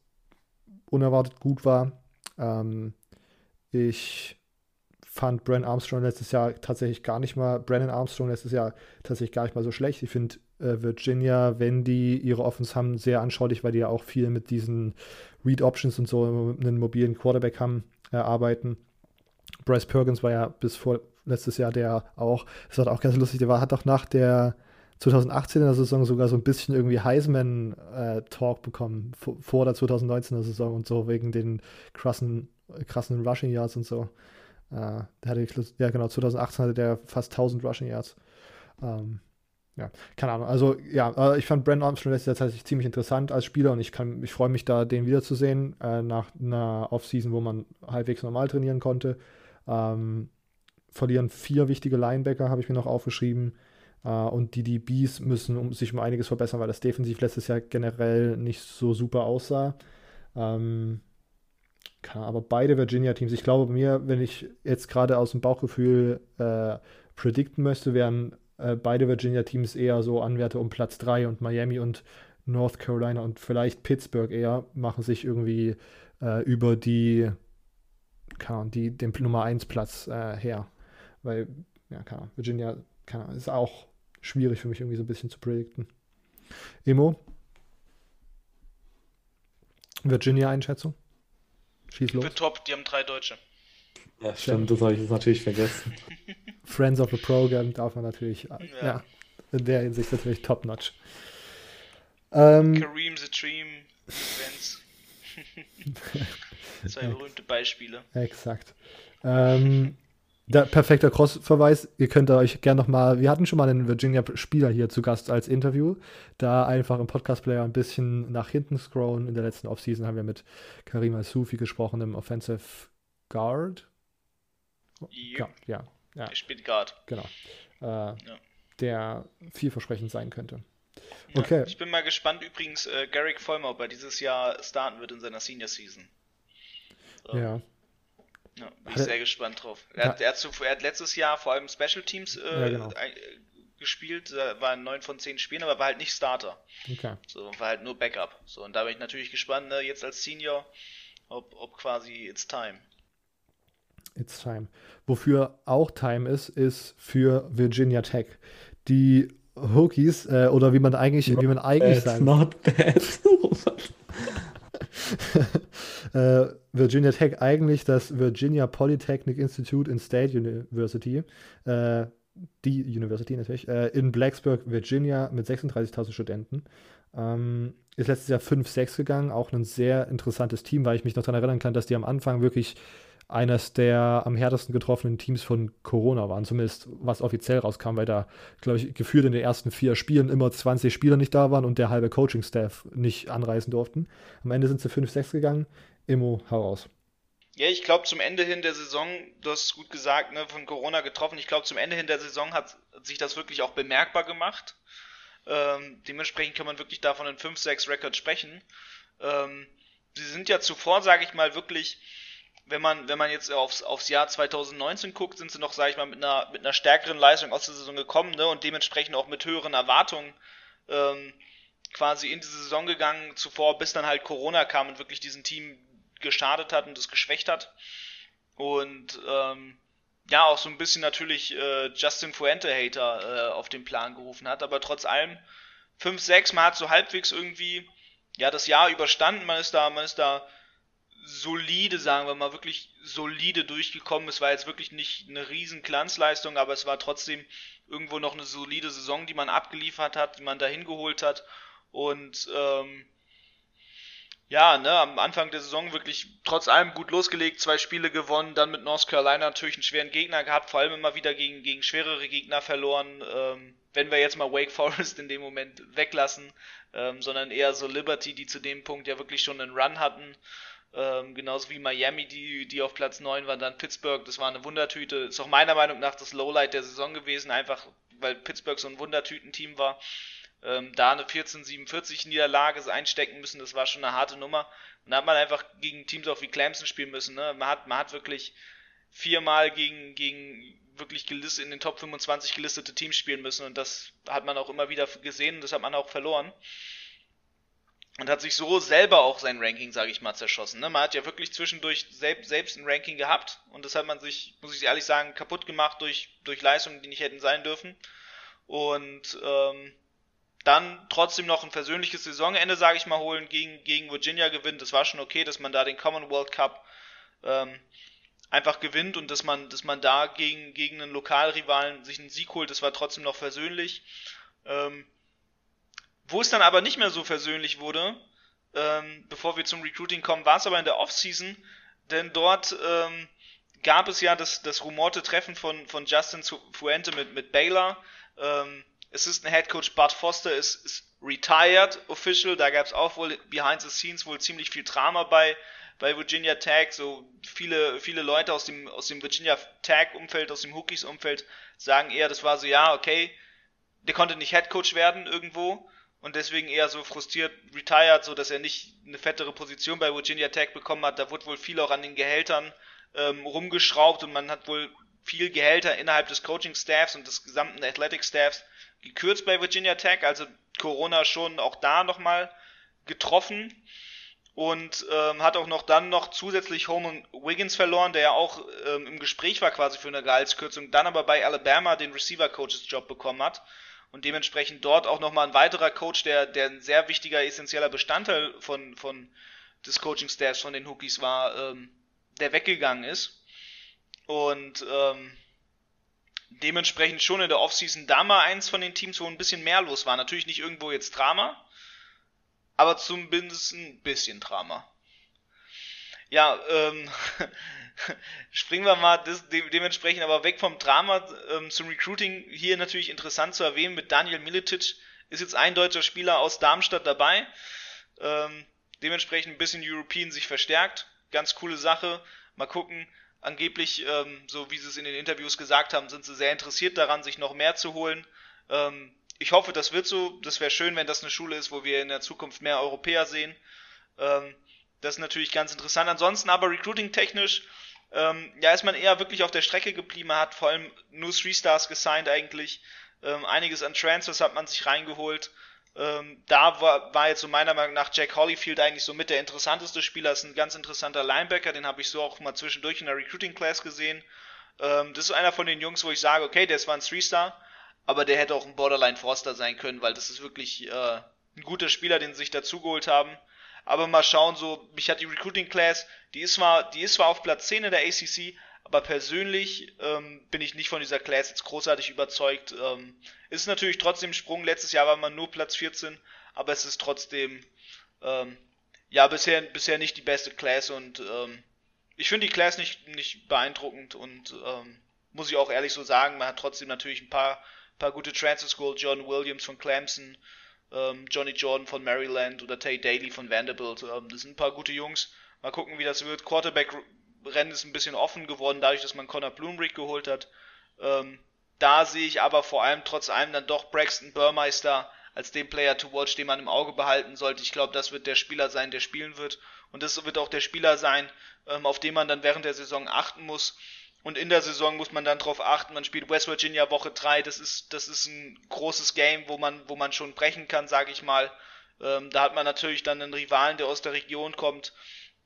unerwartet gut war. Ähm, ich fand Brandon Armstrong letztes Jahr tatsächlich gar nicht mal, Brandon Armstrong letztes Jahr tatsächlich gar nicht mal so schlecht. Ich finde äh, Virginia, wenn die ihre Offense haben, sehr anschaulich, weil die ja auch viel mit diesen Read Options und so einen mobilen Quarterback haben, äh, arbeiten. Bryce Perkins war ja bis vor letztes Jahr der auch, das war auch ganz lustig, der war, hat auch nach der 2018er Saison sogar so ein bisschen irgendwie Heisman-Talk äh, bekommen, vor, der 2019er Saison und so, wegen den krassen, krassen Rushing Yards und so. Äh, der hatte, ja genau, 2018 hatte der fast 1000 Rushing Yards. Ähm, ja, keine Ahnung. Also ja, äh, ich fand Brandon Armstrong letztes Jahr tatsächlich ziemlich interessant als Spieler und ich ich freue mich da, den wiederzusehen äh, nach einer Offseason, wo man halbwegs normal trainieren konnte. Ähm, verlieren vier wichtige Linebacker, habe ich mir noch aufgeschrieben. Äh, und die DBs müssen sich um einiges verbessern, weil das defensiv letztes Jahr generell nicht so super aussah. Ähm, aber beide Virginia-Teams, ich glaube mir, wenn ich jetzt gerade aus dem Bauchgefühl äh, predikten möchte, wären äh, beide Virginia-Teams eher so Anwärter um Platz 3 und Miami und North Carolina und vielleicht Pittsburgh eher machen sich irgendwie äh, über die keine Ahnung, die, den Nummer 1 Platz äh, her. Weil, ja, keine Ahnung, Virginia keine Ahnung, ist auch schwierig für mich irgendwie so ein bisschen zu predikten. Emo? Virginia-Einschätzung? Schieß los. Für Top, die haben drei Deutsche. Ja, stimmt, das habe ich jetzt natürlich vergessen. Friends of the Program darf man natürlich, ja, ja in der Hinsicht natürlich top-notch. Ähm, Kareem the Dream, Events. Zwei berühmte Beispiele. Exakt. Ähm, der perfekter Cross-Verweis. Ihr könnt euch gerne nochmal, wir hatten schon mal einen Virginia-Spieler hier zu Gast als Interview. Da einfach im Podcast-Player ein bisschen nach hinten scrollen. In der letzten Offseason haben wir mit Karim Al-Sufi gesprochen, im Offensive Guard. Ja, ja, ja. Der spielt Guard. Genau. Äh, ja. Der vielversprechend sein könnte. Okay. Ja, ich bin mal gespannt übrigens, äh, Garrick Vollmer, ob er dieses Jahr starten wird in seiner Senior Season. So. Ja. Ja, bin ich sehr gespannt drauf. Er, hat, er, hat, er hat letztes Jahr vor allem Special Teams äh, ja, genau. gespielt, war in 9 von 10 Spielen, aber war halt nicht Starter. Okay. So, war halt nur Backup. So, und da bin ich natürlich gespannt, ne, jetzt als Senior, ob, ob quasi it's time. It's time. Wofür auch time ist, ist für Virginia Tech. Die Hokies, äh, oder wie man eigentlich, not wie man eigentlich bad, sagt. Not bad. äh, Virginia Tech eigentlich das Virginia Polytechnic Institute in State University, äh, die University natürlich, äh, in Blacksburg, Virginia mit 36.000 Studenten. Ähm, ist letztes Jahr 5-6 gegangen, auch ein sehr interessantes Team, weil ich mich noch daran erinnern kann, dass die am Anfang wirklich eines der am härtesten getroffenen Teams von Corona waren, zumindest was offiziell rauskam, weil da, glaube ich, geführt in den ersten vier Spielen immer 20 Spieler nicht da waren und der halbe Coaching-Staff nicht anreisen durften. Am Ende sind sie 5-6 gegangen. Immo, hau raus. Ja, ich glaube, zum Ende hin der Saison, du hast gut gesagt, ne, von Corona getroffen, ich glaube, zum Ende hin der Saison hat sich das wirklich auch bemerkbar gemacht. Ähm, dementsprechend kann man wirklich davon in 5-6 sprechen. Ähm, sie sind ja zuvor, sage ich mal, wirklich wenn man, wenn man jetzt aufs, aufs Jahr 2019 guckt, sind sie noch, sage ich mal, mit einer, mit einer stärkeren Leistung aus der Saison gekommen ne, und dementsprechend auch mit höheren Erwartungen ähm, quasi in diese Saison gegangen zuvor, bis dann halt Corona kam und wirklich diesen Team geschadet hat und es geschwächt hat. Und ähm, ja, auch so ein bisschen natürlich äh, Justin Fuente-Hater äh, auf den Plan gerufen hat, aber trotz allem 5-6, man hat so halbwegs irgendwie ja das Jahr überstanden, man ist da, man ist da solide, sagen wir mal, wirklich solide durchgekommen. Es war jetzt wirklich nicht eine riesen Glanzleistung, aber es war trotzdem irgendwo noch eine solide Saison, die man abgeliefert hat, die man dahin geholt hat. Und ähm, ja, ne, am Anfang der Saison wirklich trotz allem gut losgelegt, zwei Spiele gewonnen, dann mit North Carolina natürlich einen schweren Gegner gehabt, vor allem immer wieder gegen, gegen schwerere Gegner verloren. Ähm, wenn wir jetzt mal Wake Forest in dem Moment weglassen, ähm, sondern eher so Liberty, die zu dem Punkt ja wirklich schon einen Run hatten. Ähm, genauso wie Miami, die, die auf Platz 9 waren, dann Pittsburgh, das war eine Wundertüte. Ist auch meiner Meinung nach das Lowlight der Saison gewesen, einfach weil Pittsburgh so ein Wundertütenteam war. Ähm, da eine 14-47 Niederlage einstecken müssen, das war schon eine harte Nummer. Und da hat man einfach gegen Teams auch wie Clemson spielen müssen. Ne? Man, hat, man hat wirklich viermal gegen, gegen wirklich gelistet, in den Top 25 gelistete Teams spielen müssen und das hat man auch immer wieder gesehen und das hat man auch verloren und hat sich so selber auch sein Ranking, sage ich mal, zerschossen. Ne? Man hat ja wirklich zwischendurch selbst, selbst ein Ranking gehabt und das hat man sich, muss ich ehrlich sagen, kaputt gemacht durch, durch Leistungen, die nicht hätten sein dürfen. Und ähm, dann trotzdem noch ein versöhnliches Saisonende, sage ich mal, holen, gegen, gegen Virginia gewinnt. Das war schon okay, dass man da den Commonwealth Cup ähm, einfach gewinnt und dass man, dass man da gegen, gegen einen Lokalrivalen sich einen Sieg holt. Das war trotzdem noch versöhnlich. Ähm, wo es dann aber nicht mehr so versöhnlich wurde, ähm, bevor wir zum Recruiting kommen, war es aber in der Offseason, denn dort ähm, gab es ja das, das rumorte Treffen von, von Justin Fuente mit, mit Baylor. Ähm, Assistant Head Coach Bud Foster ist, ist retired official. Da gab es auch wohl behind the scenes wohl ziemlich viel Drama bei, bei Virginia Tech. So viele, viele Leute aus dem, aus dem Virginia Tech Umfeld, aus dem Hookies Umfeld sagen eher, das war so, ja, okay, der konnte nicht Head Coach werden irgendwo und deswegen eher so frustriert retired, so dass er nicht eine fettere Position bei Virginia Tech bekommen hat. Da wurde wohl viel auch an den Gehältern ähm, rumgeschraubt und man hat wohl viel Gehälter innerhalb des Coaching Staffs und des gesamten Athletic Staffs gekürzt bei Virginia Tech. Also Corona schon auch da nochmal getroffen und ähm, hat auch noch dann noch zusätzlich Holman Wiggins verloren, der ja auch ähm, im Gespräch war quasi für eine Gehaltskürzung, dann aber bei Alabama den Receiver Coaches Job bekommen hat und dementsprechend dort auch nochmal ein weiterer Coach, der, der ein sehr wichtiger, essentieller Bestandteil von, von des Coaching-Staffs von den Hookies war, ähm, der weggegangen ist. Und ähm, dementsprechend schon in der Offseason da mal eins von den Teams, wo ein bisschen mehr los war. Natürlich nicht irgendwo jetzt Drama, aber zumindest ein bisschen Drama. Ja, ähm, springen wir mal de dementsprechend aber weg vom Drama ähm, zum Recruiting. Hier natürlich interessant zu erwähnen mit Daniel Militic ist jetzt ein deutscher Spieler aus Darmstadt dabei. Ähm, dementsprechend ein bisschen European sich verstärkt. Ganz coole Sache. Mal gucken. Angeblich, ähm, so wie sie es in den Interviews gesagt haben, sind sie sehr interessiert daran, sich noch mehr zu holen. Ähm, ich hoffe, das wird so. Das wäre schön, wenn das eine Schule ist, wo wir in der Zukunft mehr Europäer sehen. Ähm, das ist natürlich ganz interessant. Ansonsten aber recruiting-technisch, ähm, ja, ist man eher wirklich auf der Strecke geblieben. Man hat vor allem nur Three Stars gesigned eigentlich. Ähm, einiges an Transfers hat man sich reingeholt. Ähm, da war, war jetzt so meiner Meinung nach Jack Hollyfield eigentlich so mit der interessanteste Spieler. Ist ein ganz interessanter Linebacker, den habe ich so auch mal zwischendurch in der Recruiting Class gesehen. Ähm, das ist einer von den Jungs, wo ich sage, okay, der ist zwar ein Three-Star, aber der hätte auch ein Borderline Forster sein können, weil das ist wirklich äh, ein guter Spieler, den sie sich dazugeholt haben. Aber mal schauen, so, mich hat die Recruiting Class, die ist zwar, die ist zwar auf Platz 10 in der ACC, aber persönlich ähm, bin ich nicht von dieser Class jetzt großartig überzeugt. Ähm, ist natürlich trotzdem ein Sprung. Letztes Jahr war man nur Platz 14, aber es ist trotzdem ähm, ja bisher bisher nicht die beste Class und ähm, ich finde die Class nicht nicht beeindruckend und ähm, muss ich auch ehrlich so sagen. Man hat trotzdem natürlich ein paar paar gute Transfer School, John Williams von Clemson, ähm, Johnny Jordan von Maryland oder Tay Daly von Vanderbilt. Ähm, das sind ein paar gute Jungs. Mal gucken, wie das wird. Quarterback Rennen ist ein bisschen offen geworden, dadurch, dass man Connor Bloomrick geholt hat. Ähm, da sehe ich aber vor allem trotz allem dann doch Braxton Burmeister als den Player to watch, den man im Auge behalten sollte. Ich glaube, das wird der Spieler sein, der spielen wird. Und das wird auch der Spieler sein, ähm, auf den man dann während der Saison achten muss. Und in der Saison muss man dann darauf achten, man spielt West Virginia Woche 3, das ist, das ist ein großes Game, wo man, wo man schon brechen kann, sage ich mal. Ähm, da hat man natürlich dann einen Rivalen, der aus der Region kommt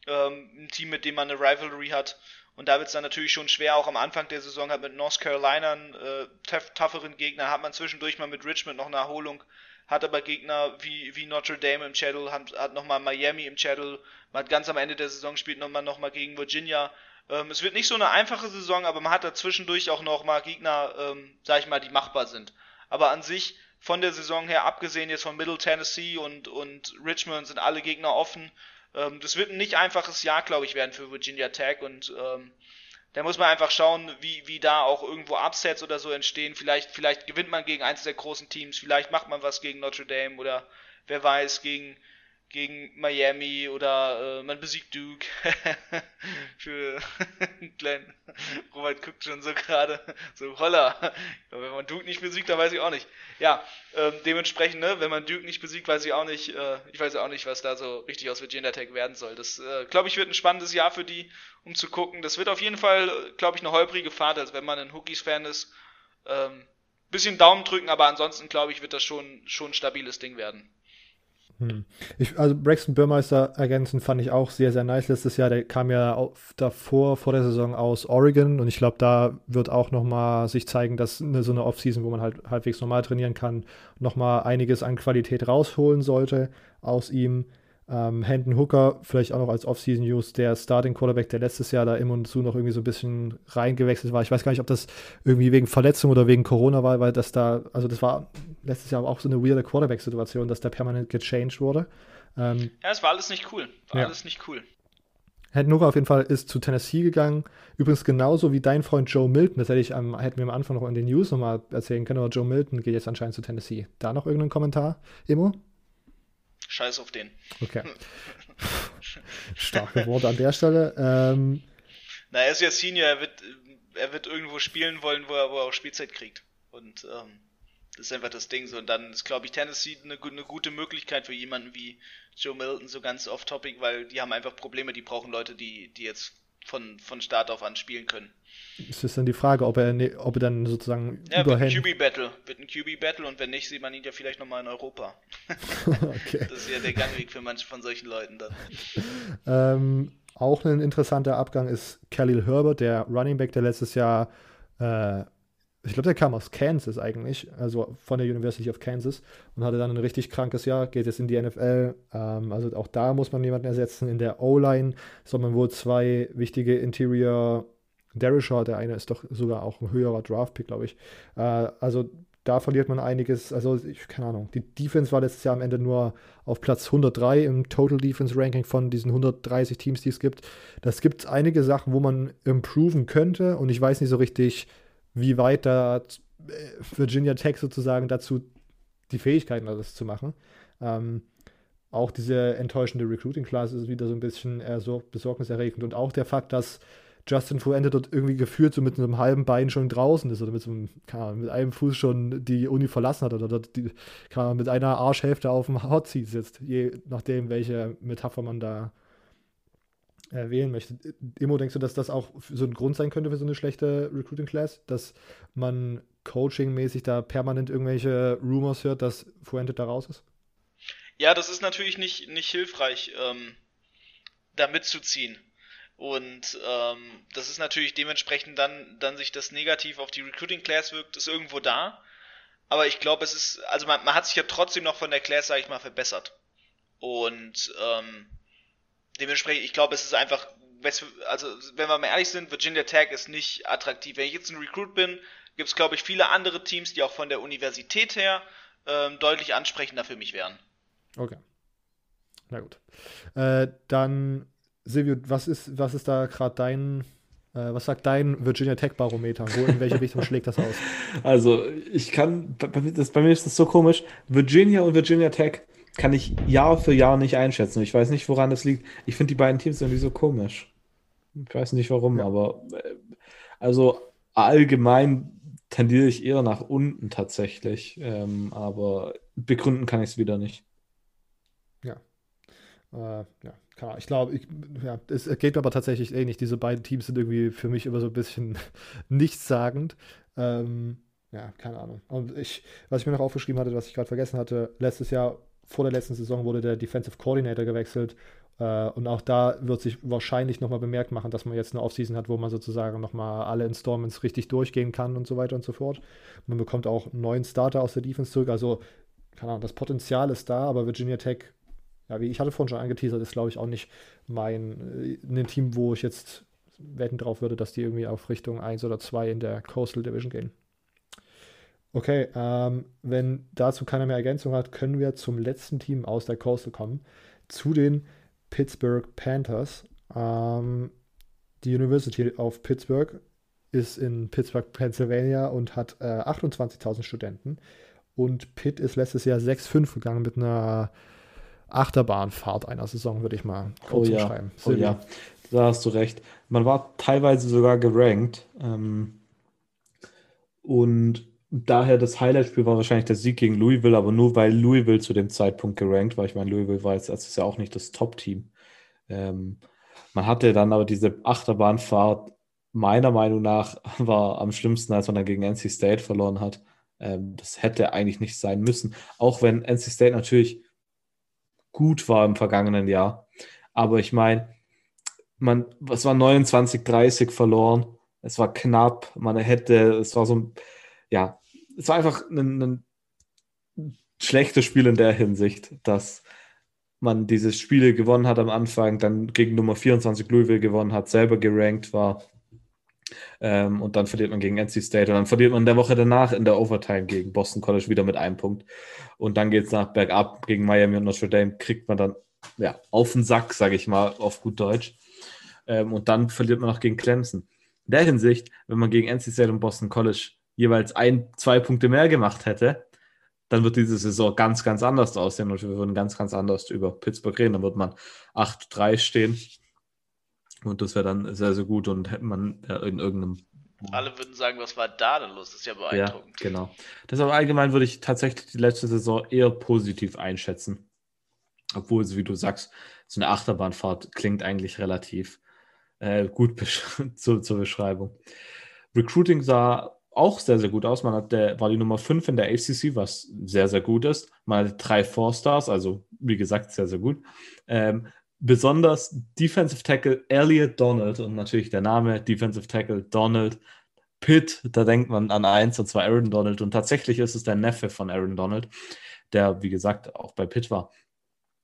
ähm, ein Team, mit dem man eine Rivalry hat. Und da wird es dann natürlich schon schwer, auch am Anfang der Saison hat mit North Carolina einen äh, tougheren Gegner, hat man zwischendurch mal mit Richmond noch eine Erholung, hat aber Gegner wie, wie Notre Dame im Channel, hat, hat nochmal Miami im Channel, man hat ganz am Ende der Saison spielt nochmal noch mal gegen Virginia. Ähm, es wird nicht so eine einfache Saison, aber man hat da zwischendurch auch noch mal Gegner, ähm, sag ich mal, die machbar sind. Aber an sich, von der Saison her, abgesehen jetzt von Middle Tennessee und, und Richmond, sind alle Gegner offen. Ähm, das wird ein nicht einfaches Jahr, glaube ich, werden für Virginia Tech und ähm, da muss man einfach schauen, wie, wie da auch irgendwo Upsets oder so entstehen. Vielleicht, vielleicht gewinnt man gegen eins der großen Teams, vielleicht macht man was gegen Notre Dame oder wer weiß, gegen, gegen Miami oder äh, man besiegt Duke. Für Glenn. Robert guckt schon so gerade, so holla. Wenn man Duke nicht besiegt, dann weiß ich auch nicht. Ja, ähm, dementsprechend, ne, wenn man Duke nicht besiegt, weiß ich auch nicht, äh, ich weiß auch nicht, was da so richtig aus Virginia Tech werden soll. Das, äh, glaube ich, wird ein spannendes Jahr für die, um zu gucken. Das wird auf jeden Fall, glaube ich, eine holprige Fahrt, also wenn man ein Hookies-Fan ist. Ähm, bisschen Daumen drücken, aber ansonsten, glaube ich, wird das schon, schon ein stabiles Ding werden. Hm. Ich, also Braxton Burmeister ergänzen fand ich auch sehr, sehr nice letztes Jahr. Der kam ja auf, davor, vor der Saison aus Oregon und ich glaube, da wird auch nochmal sich zeigen, dass eine, so eine Offseason, wo man halt halbwegs normal trainieren kann, nochmal einiges an Qualität rausholen sollte aus ihm. Ähm, Hendon Hooker, vielleicht auch noch als Offseason-News, der Starting Quarterback, der letztes Jahr da im und zu noch irgendwie so ein bisschen reingewechselt war. Ich weiß gar nicht, ob das irgendwie wegen Verletzung oder wegen Corona war, weil das da, also das war letztes Jahr auch so eine weirde Quarterback-Situation, dass der permanent gechanged wurde. Ähm, ja, es war alles nicht cool. War ja. alles nicht cool. Hendon Hooker auf jeden Fall ist zu Tennessee gegangen. Übrigens genauso wie dein Freund Joe Milton. Das hätte ich am, hätten wir am Anfang noch in den News nochmal erzählen können, aber Joe Milton geht jetzt anscheinend zu Tennessee. Da noch irgendein Kommentar, Emo? Scheiß auf den. Okay. Starke Worte an der Stelle. Ähm, Na, er ist ja Senior, er wird, er wird irgendwo spielen wollen, wo er, wo er auch Spielzeit kriegt. Und ähm, das ist einfach das Ding so. Und dann ist, glaube ich, Tennessee eine, eine gute Möglichkeit für jemanden wie Joe Milton, so ganz off-topic, weil die haben einfach Probleme, die brauchen Leute, die, die jetzt von, von Start auf an spielen können. Es ist dann die Frage, ob er, ne, ob er dann sozusagen ja, überhängt. Wird ein QB-Battle. Wird ein QB-Battle und wenn nicht, sieht man ihn ja vielleicht nochmal in Europa. okay. Das ist ja der Gangweg für manche von solchen Leuten dann. ähm, auch ein interessanter Abgang ist Khalil Herbert, der Running Back, der letztes Jahr äh, ich glaube, der kam aus Kansas eigentlich, also von der University of Kansas und hatte dann ein richtig krankes Jahr, geht jetzt in die NFL. Ähm, also auch da muss man jemanden ersetzen. In der O-Line soll man wohl zwei wichtige Interior Daryl Shaw, der eine ist doch sogar auch ein höherer Draft-Pick, glaube ich. Äh, also da verliert man einiges. Also, ich, keine Ahnung. Die Defense war letztes Jahr am Ende nur auf Platz 103 im Total Defense Ranking von diesen 130 Teams, die es gibt. Das gibt einige Sachen, wo man improven könnte. Und ich weiß nicht so richtig, wie weit da äh, Virginia Tech sozusagen dazu die Fähigkeiten hat, das zu machen. Ähm, auch diese enttäuschende Recruiting-Class ist wieder so ein bisschen äh, so besorgniserregend. Und auch der Fakt, dass Justin Fuente dort irgendwie geführt so mit einem halben Bein schon draußen ist oder mit so einem, Ahnung, mit einem Fuß schon die Uni verlassen hat oder die, Ahnung, mit einer Arschhälfte auf dem Hot Seat sitzt, je nachdem, welche Metapher man da äh, wählen möchte. Immo, denkst du, dass das auch so ein Grund sein könnte für so eine schlechte Recruiting Class, dass man coaching-mäßig da permanent irgendwelche Rumors hört, dass Fuente da raus ist? Ja, das ist natürlich nicht, nicht hilfreich, ähm, da mitzuziehen. Und ähm, das ist natürlich dementsprechend dann, dann sich das negativ auf die Recruiting Class wirkt, ist irgendwo da. Aber ich glaube, es ist, also man, man hat sich ja trotzdem noch von der Class, sag ich mal, verbessert. Und ähm, dementsprechend, ich glaube, es ist einfach, also wenn wir mal ehrlich sind, Virginia Tech ist nicht attraktiv. Wenn ich jetzt ein Recruit bin, gibt es, glaube ich, viele andere Teams, die auch von der Universität her ähm, deutlich ansprechender für mich wären. Okay. Na gut. Äh, dann Silvio, was ist, was ist da gerade dein, äh, was sagt dein Virginia Tech Barometer? Wo, in welche Richtung schlägt das aus? Also, ich kann, bei, das, bei mir ist das so komisch. Virginia und Virginia Tech kann ich Jahr für Jahr nicht einschätzen. Ich weiß nicht, woran das liegt. Ich finde die beiden Teams irgendwie so komisch. Ich weiß nicht warum, ja. aber äh, also allgemein tendiere ich eher nach unten tatsächlich. Ähm, aber begründen kann ich es wieder nicht. Ja. Äh, ja, klar. Ich glaube, ja, es geht mir aber tatsächlich ähnlich. Diese beiden Teams sind irgendwie für mich immer so ein bisschen nichtssagend. Ähm, ja, keine Ahnung. Und ich, was ich mir noch aufgeschrieben hatte, was ich gerade vergessen hatte, letztes Jahr, vor der letzten Saison, wurde der Defensive Coordinator gewechselt. Äh, und auch da wird sich wahrscheinlich nochmal bemerkt machen, dass man jetzt eine Offseason hat, wo man sozusagen nochmal alle Installments richtig durchgehen kann und so weiter und so fort. Man bekommt auch einen neuen Starter aus der Defense zurück. Also, keine Ahnung, das Potenzial ist da, aber Virginia Tech ja, wie ich hatte vorhin schon angeteasert, ist glaube ich auch nicht mein äh, ein Team, wo ich jetzt wetten drauf würde, dass die irgendwie auf Richtung 1 oder 2 in der Coastal Division gehen. Okay, ähm, wenn dazu keiner mehr Ergänzung hat, können wir zum letzten Team aus der Coastal kommen, zu den Pittsburgh Panthers. Ähm, die University of Pittsburgh ist in Pittsburgh, Pennsylvania und hat äh, 28.000 Studenten. Und Pitt ist letztes Jahr 6-5 gegangen mit einer Achterbahnfahrt einer Saison, würde ich mal kurz oh, ja. beschreiben. Oh ja, da hast du recht. Man war teilweise sogar gerankt. Ähm, und daher das Highlight-Spiel war wahrscheinlich der Sieg gegen Louisville, aber nur weil Louisville zu dem Zeitpunkt gerankt war. Ich meine, Louisville war jetzt letztes Jahr auch nicht das Top-Team. Ähm, man hatte dann aber diese Achterbahnfahrt, meiner Meinung nach, war am schlimmsten, als man dann gegen NC State verloren hat. Ähm, das hätte eigentlich nicht sein müssen. Auch wenn NC State natürlich gut war im vergangenen Jahr. Aber ich meine, man, es war 29, 30 verloren. Es war knapp. Man hätte, es war so ja, es war einfach ein, ein schlechtes Spiel in der Hinsicht, dass man diese Spiele gewonnen hat am Anfang, dann gegen Nummer 24 Louisville gewonnen hat, selber gerankt war. Ähm, und dann verliert man gegen NC State und dann verliert man der Woche danach in der Overtime gegen Boston College wieder mit einem Punkt. Und dann geht es nach bergab gegen Miami und Notre Dame, kriegt man dann ja, auf den Sack, sage ich mal, auf gut Deutsch. Ähm, und dann verliert man noch gegen Clemson. In der Hinsicht, wenn man gegen NC State und Boston College jeweils ein, zwei Punkte mehr gemacht hätte, dann wird diese Saison ganz, ganz anders aussehen und wir würden ganz, ganz anders über Pittsburgh reden. Dann wird man 8-3 stehen und das wäre dann sehr, sehr gut und hätte man in irgendeinem. Alle würden sagen, was war da denn los? Das ist ja beeindruckend. Ja, genau. Deshalb allgemein würde ich tatsächlich die letzte Saison eher positiv einschätzen. Obwohl, wie du sagst, so eine Achterbahnfahrt klingt eigentlich relativ äh, gut zu, zur Beschreibung. Recruiting sah auch sehr, sehr gut aus. Man hat der, war die Nummer 5 in der ACC, was sehr, sehr gut ist. Man hatte drei Four-Stars, also wie gesagt, sehr, sehr gut. Ähm, besonders Defensive Tackle Elliot Donald und natürlich der Name Defensive Tackle Donald Pitt, da denkt man an eins, und zwar Aaron Donald. Und tatsächlich ist es der Neffe von Aaron Donald, der, wie gesagt, auch bei Pitt war.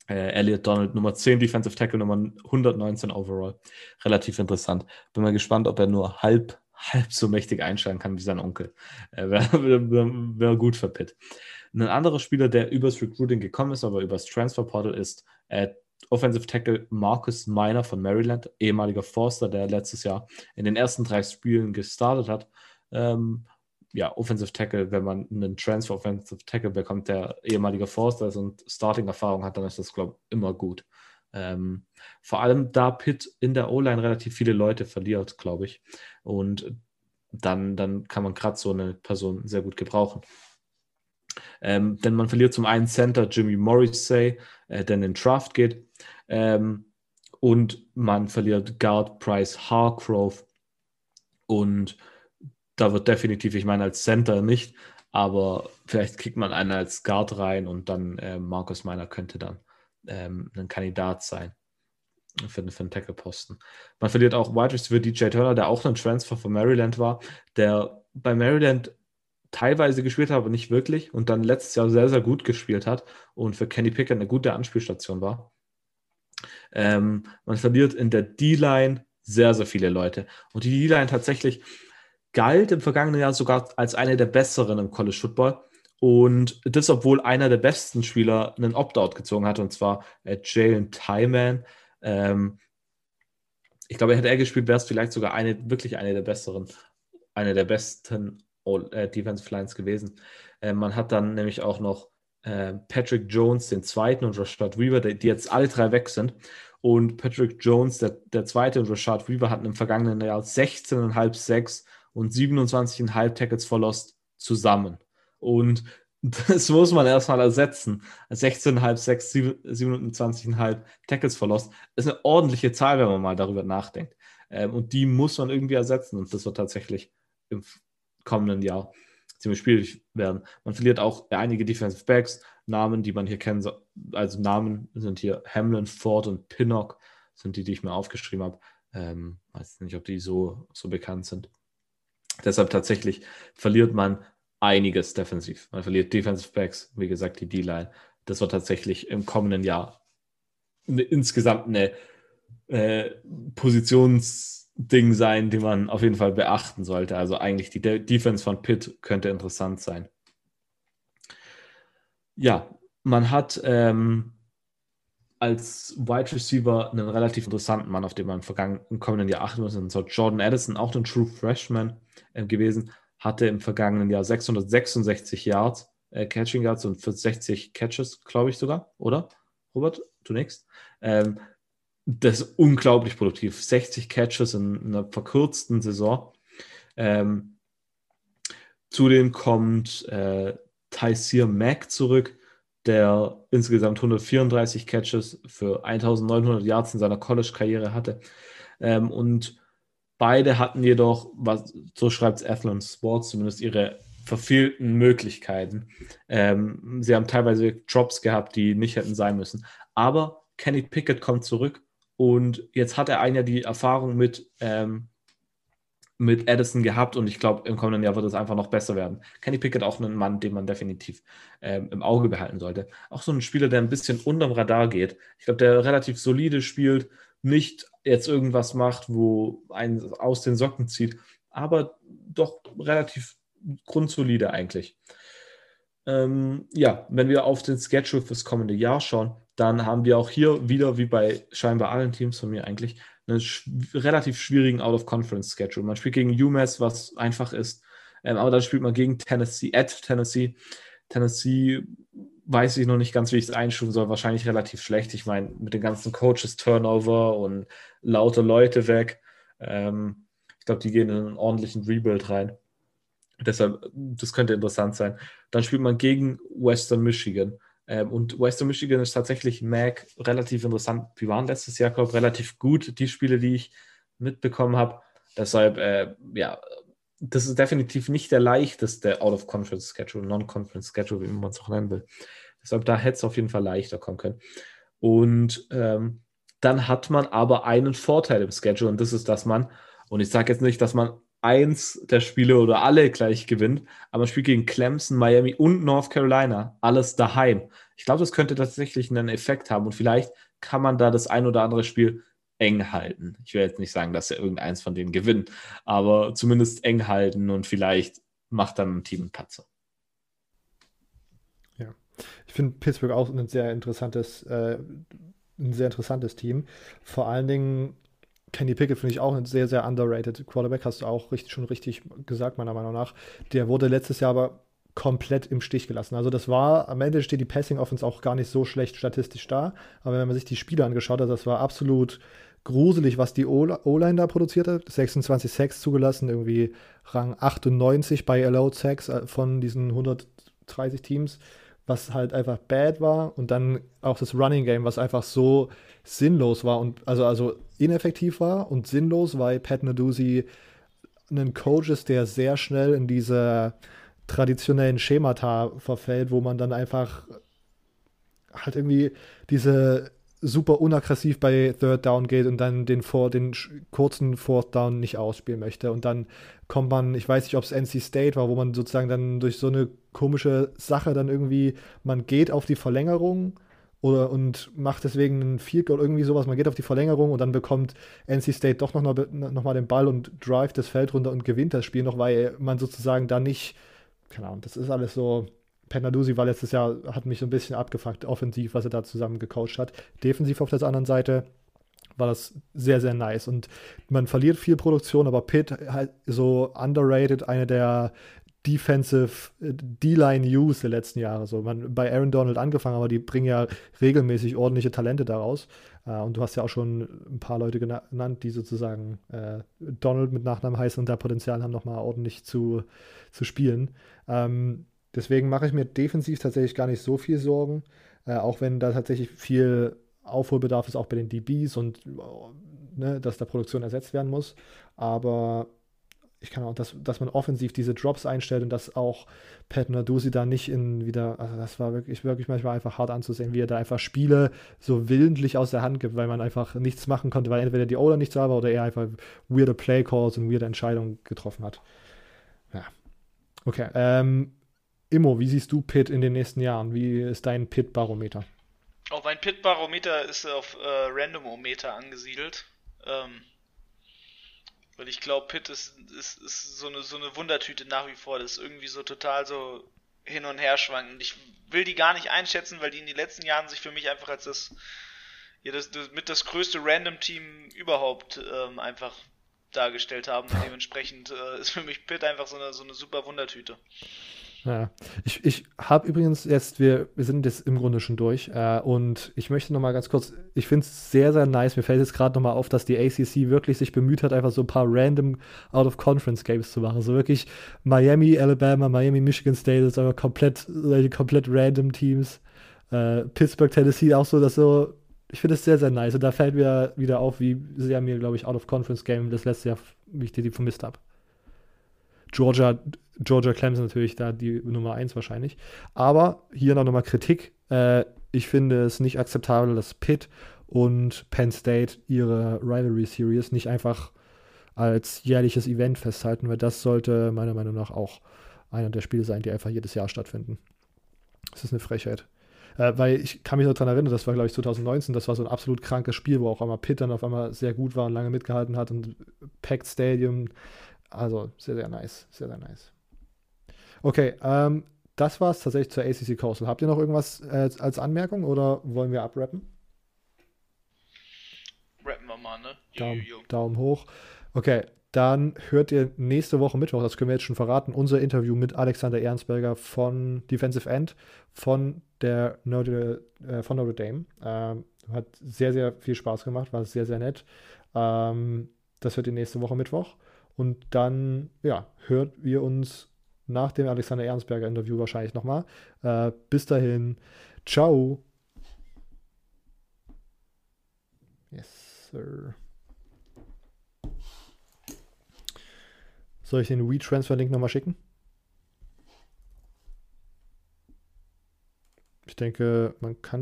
Äh, Elliot Donald Nummer 10 Defensive Tackle, Nummer 119 overall. Relativ interessant. Bin mal gespannt, ob er nur halb, halb so mächtig einsteigen kann wie sein Onkel. Äh, Wäre wär, wär gut für Pitt. Ein anderer Spieler, der übers Recruiting gekommen ist, aber übers Transfer Portal ist äh, Offensive Tackle Marcus Miner von Maryland, ehemaliger Forster, der letztes Jahr in den ersten drei Spielen gestartet hat. Ähm, ja, Offensive Tackle, wenn man einen Transfer Offensive Tackle bekommt, der ehemaliger Forster ist und Starting-Erfahrung hat, dann ist das, glaube ich, immer gut. Ähm, vor allem, da Pitt in der O-Line relativ viele Leute verliert, glaube ich. Und dann, dann kann man gerade so eine Person sehr gut gebrauchen. Ähm, denn man verliert zum einen Center Jimmy Morrissey, äh, der in den Draft geht. Ähm, und man verliert Guard Price Hargrove. Und da wird definitiv, ich meine, als Center nicht, aber vielleicht kriegt man einen als Guard rein und dann äh, Markus Meiner könnte dann ähm, ein Kandidat sein für, für einen Tackle-Posten. Man verliert auch Wide Receiver DJ Turner, der auch ein Transfer von Maryland war, der bei Maryland teilweise gespielt hat, aber nicht wirklich und dann letztes Jahr sehr, sehr gut gespielt hat und für Kenny Pickett eine gute Anspielstation war. Ähm, man verliert in der D-Line sehr, sehr viele Leute. Und die D-Line tatsächlich galt im vergangenen Jahr sogar als eine der besseren im College Football. Und das, obwohl einer der besten Spieler einen Opt-out gezogen hat, und zwar äh, Jalen Tyman. Ähm, ich glaube, hätte er gespielt, wäre es vielleicht sogar eine, wirklich eine der besseren, eine der besten äh, Defensive Lines gewesen. Äh, man hat dann nämlich auch noch äh, Patrick Jones, den zweiten, und Rashad Weaver, die, die, jetzt alle drei weg sind. Und Patrick Jones, der, der zweite, und Rashad Weaver hatten im vergangenen Jahr 16,5 6 und 27,5 Tackles verlost zusammen. Und das muss man erstmal ersetzen. 16,5, 6, 27,5 Tackles verlost ist eine ordentliche Zahl, wenn man mal darüber nachdenkt. Ähm, und die muss man irgendwie ersetzen. Und das wird tatsächlich im kommenden Jahr ziemlich schwierig werden. Man verliert auch einige Defensive Backs, Namen, die man hier kennt. Also Namen sind hier Hamlin, Ford und Pinnock, sind die, die ich mir aufgeschrieben habe. Ähm, weiß nicht, ob die so, so bekannt sind. Deshalb tatsächlich verliert man einiges defensiv. Man verliert Defensive Backs, wie gesagt, die D-Line. Das wird tatsächlich im kommenden Jahr eine, insgesamt eine äh, Positionsding sein, die man auf jeden Fall beachten sollte. Also eigentlich die De Defense von Pitt könnte interessant sein. Ja, man hat ähm, als Wide Receiver einen relativ interessanten Mann, auf den man im kommenden Jahr achten muss. Und zwar Jordan Addison, auch ein True Freshman äh, gewesen, hatte im vergangenen Jahr 666 Yards, äh, Catching Yards und 60 Catches, glaube ich sogar, oder? Robert, nix. Ähm, das ist unglaublich produktiv. 60 Catches in einer verkürzten Saison. Ähm, zudem kommt äh, Tyseer Mack zurück, der insgesamt 134 Catches für 1900 Yards in seiner College-Karriere hatte. Ähm, und beide hatten jedoch, was, so schreibt es Athlon Sports, zumindest ihre verfehlten Möglichkeiten. Ähm, sie haben teilweise Drops gehabt, die nicht hätten sein müssen. Aber Kenny Pickett kommt zurück und jetzt hat er ein Jahr die Erfahrung mit ähm, mit Addison gehabt und ich glaube, im kommenden Jahr wird es einfach noch besser werden. Kenny Pickett auch ein Mann, den man definitiv ähm, im Auge behalten sollte. Auch so ein Spieler, der ein bisschen unterm Radar geht. Ich glaube, der relativ solide spielt, nicht jetzt irgendwas macht, wo einen aus den Socken zieht, aber doch relativ grundsolide eigentlich. Ähm, ja, wenn wir auf den Schedule fürs kommende Jahr schauen, dann haben wir auch hier wieder, wie bei scheinbar allen Teams von mir eigentlich, einen sch relativ schwierigen Out-of-Conference-Schedule. Man spielt gegen UMass, was einfach ist, ähm, aber dann spielt man gegen Tennessee, at Tennessee. Tennessee weiß ich noch nicht ganz, wie ich es einstufen soll. Wahrscheinlich relativ schlecht. Ich meine, mit den ganzen Coaches Turnover und lauter Leute weg. Ähm, ich glaube, die gehen in einen ordentlichen Rebuild rein. Deshalb, das könnte interessant sein. Dann spielt man gegen Western Michigan. Ähm, und Western Michigan ist tatsächlich Mac relativ interessant. Wir waren letztes Jahr, glaube ich, relativ gut, die Spiele, die ich mitbekommen habe. Deshalb, äh, ja, das ist definitiv nicht der leichteste Out-of-Conference-Schedule, Non-Conference-Schedule, wie man es auch nennen will. Deshalb, da hätte es auf jeden Fall leichter kommen können. Und ähm, dann hat man aber einen Vorteil im Schedule und das ist, dass man, und ich sage jetzt nicht, dass man eins der Spiele oder alle gleich gewinnt, aber man spielt gegen Clemson, Miami und North Carolina, alles daheim. Ich glaube, das könnte tatsächlich einen Effekt haben und vielleicht kann man da das ein oder andere Spiel eng halten. Ich will jetzt nicht sagen, dass er irgendeins von denen gewinnt, aber zumindest eng halten und vielleicht macht dann ein Team einen Patzer. Ja, ich finde Pittsburgh auch ein sehr interessantes, äh, ein sehr interessantes Team. Vor allen Dingen Kenny Pickett finde ich auch ein sehr, sehr underrated Quarterback, hast du auch richtig, schon richtig gesagt, meiner Meinung nach. Der wurde letztes Jahr aber komplett im Stich gelassen. Also das war, am Ende steht die Passing Offense auch gar nicht so schlecht statistisch da, aber wenn man sich die Spiele angeschaut hat, das war absolut gruselig, was die O-Line da produziert hat. 26 Sacks zugelassen, irgendwie Rang 98 bei Allowed Sacks äh, von diesen 130 Teams, was halt einfach bad war. Und dann auch das Running Game, was einfach so sinnlos war und also, also ineffektiv war und sinnlos, weil Pat Naduzzi ein Coach ist, der sehr schnell in diese traditionellen Schemata verfällt, wo man dann einfach halt irgendwie diese super unaggressiv bei Third Down geht und dann den, vor, den kurzen Fourth Down nicht ausspielen möchte. Und dann kommt man, ich weiß nicht, ob es NC State war, wo man sozusagen dann durch so eine komische Sache dann irgendwie, man geht auf die Verlängerung oder und macht deswegen einen Field Goal irgendwie sowas. Man geht auf die Verlängerung und dann bekommt NC State doch noch, noch den Ball und drive das Feld runter und gewinnt das Spiel noch, weil man sozusagen da nicht, keine Ahnung, das ist alles so Pendadusi war letztes Jahr, hat mich so ein bisschen abgefuckt, offensiv, was er da zusammen gecoacht hat. Defensiv auf der anderen Seite war das sehr, sehr nice. Und man verliert viel Produktion, aber Pitt halt so underrated, eine der Defensive äh, D-Line Use der letzten Jahre. So, man bei Aaron Donald angefangen, aber die bringen ja regelmäßig ordentliche Talente daraus. Äh, und du hast ja auch schon ein paar Leute genannt, die sozusagen äh, Donald mit Nachnamen heißen und da Potenzial haben, nochmal ordentlich zu, zu spielen. Ähm, Deswegen mache ich mir defensiv tatsächlich gar nicht so viel Sorgen, äh, auch wenn da tatsächlich viel Aufholbedarf ist, auch bei den DBs und ne, dass da Produktion ersetzt werden muss. Aber ich kann auch, dass, dass man offensiv diese Drops einstellt und dass auch Pat Nadusi da nicht in wieder, also das war wirklich, wirklich manchmal einfach hart anzusehen, wie er da einfach Spiele so willentlich aus der Hand gibt, weil man einfach nichts machen konnte, weil entweder die Oder nicht da war oder er einfach weirde Play Calls und weirde Entscheidungen getroffen hat. Ja. Okay. Ähm, Immo, wie siehst du Pit in den nächsten Jahren? Wie ist dein Pit-Barometer? Auch mein Pit-Barometer ist auf äh, Randomometer angesiedelt. Ähm, weil ich glaube, Pit ist, ist, ist so, eine, so eine Wundertüte nach wie vor. Das ist irgendwie so total so hin und her schwankend. Ich will die gar nicht einschätzen, weil die in den letzten Jahren sich für mich einfach als das, ja, das, das mit das größte Random-Team überhaupt ähm, einfach dargestellt haben. Und dementsprechend äh, ist für mich Pit einfach so eine, so eine super Wundertüte. Ja, ich, ich habe übrigens jetzt, wir, wir sind jetzt im Grunde schon durch äh, und ich möchte nochmal ganz kurz, ich finde es sehr, sehr nice, mir fällt jetzt gerade nochmal auf, dass die ACC wirklich sich bemüht hat, einfach so ein paar random Out-of-Conference-Games zu machen. So wirklich Miami, Alabama, Miami, Michigan State, das sind aber komplett, komplett random Teams. Äh, Pittsburgh, Tennessee auch so, dass so, ich finde es sehr, sehr nice und da fällt mir wieder auf, wie sehr mir, glaube ich, Out-of-Conference-Game das letzte Jahr, wie ich die, die vermisst habe. Georgia, Georgia Clemson natürlich da die Nummer 1 wahrscheinlich. Aber hier noch nochmal Kritik. Äh, ich finde es nicht akzeptabel, dass Pitt und Penn State ihre Rivalry Series nicht einfach als jährliches Event festhalten, weil das sollte meiner Meinung nach auch einer der Spiele sein, die einfach jedes Jahr stattfinden. Das ist eine Frechheit. Äh, weil ich kann mich noch daran erinnern, das war, glaube ich, 2019, das war so ein absolut krankes Spiel, wo auch einmal Pitt dann auf einmal sehr gut war und lange mitgehalten hat und Packed Stadium, also sehr, sehr nice. Sehr, sehr nice. Okay, ähm, das war es tatsächlich zur ACC Coastal. Habt ihr noch irgendwas äh, als Anmerkung oder wollen wir abrappen? Rappen wir mal, ne? Daumen, Daumen hoch. Okay, dann hört ihr nächste Woche Mittwoch, das können wir jetzt schon verraten, unser Interview mit Alexander Ernstberger von Defensive End von der Notre, äh, von Notre Dame. Ähm, hat sehr, sehr viel Spaß gemacht, war sehr, sehr nett. Ähm, das hört ihr nächste Woche Mittwoch. Und dann, ja, hört ihr uns nach dem Alexander Ernstberger Interview wahrscheinlich nochmal. Äh, bis dahin, ciao. Yes, sir. Soll ich den WeTransfer-Link nochmal schicken? Ich denke, man kann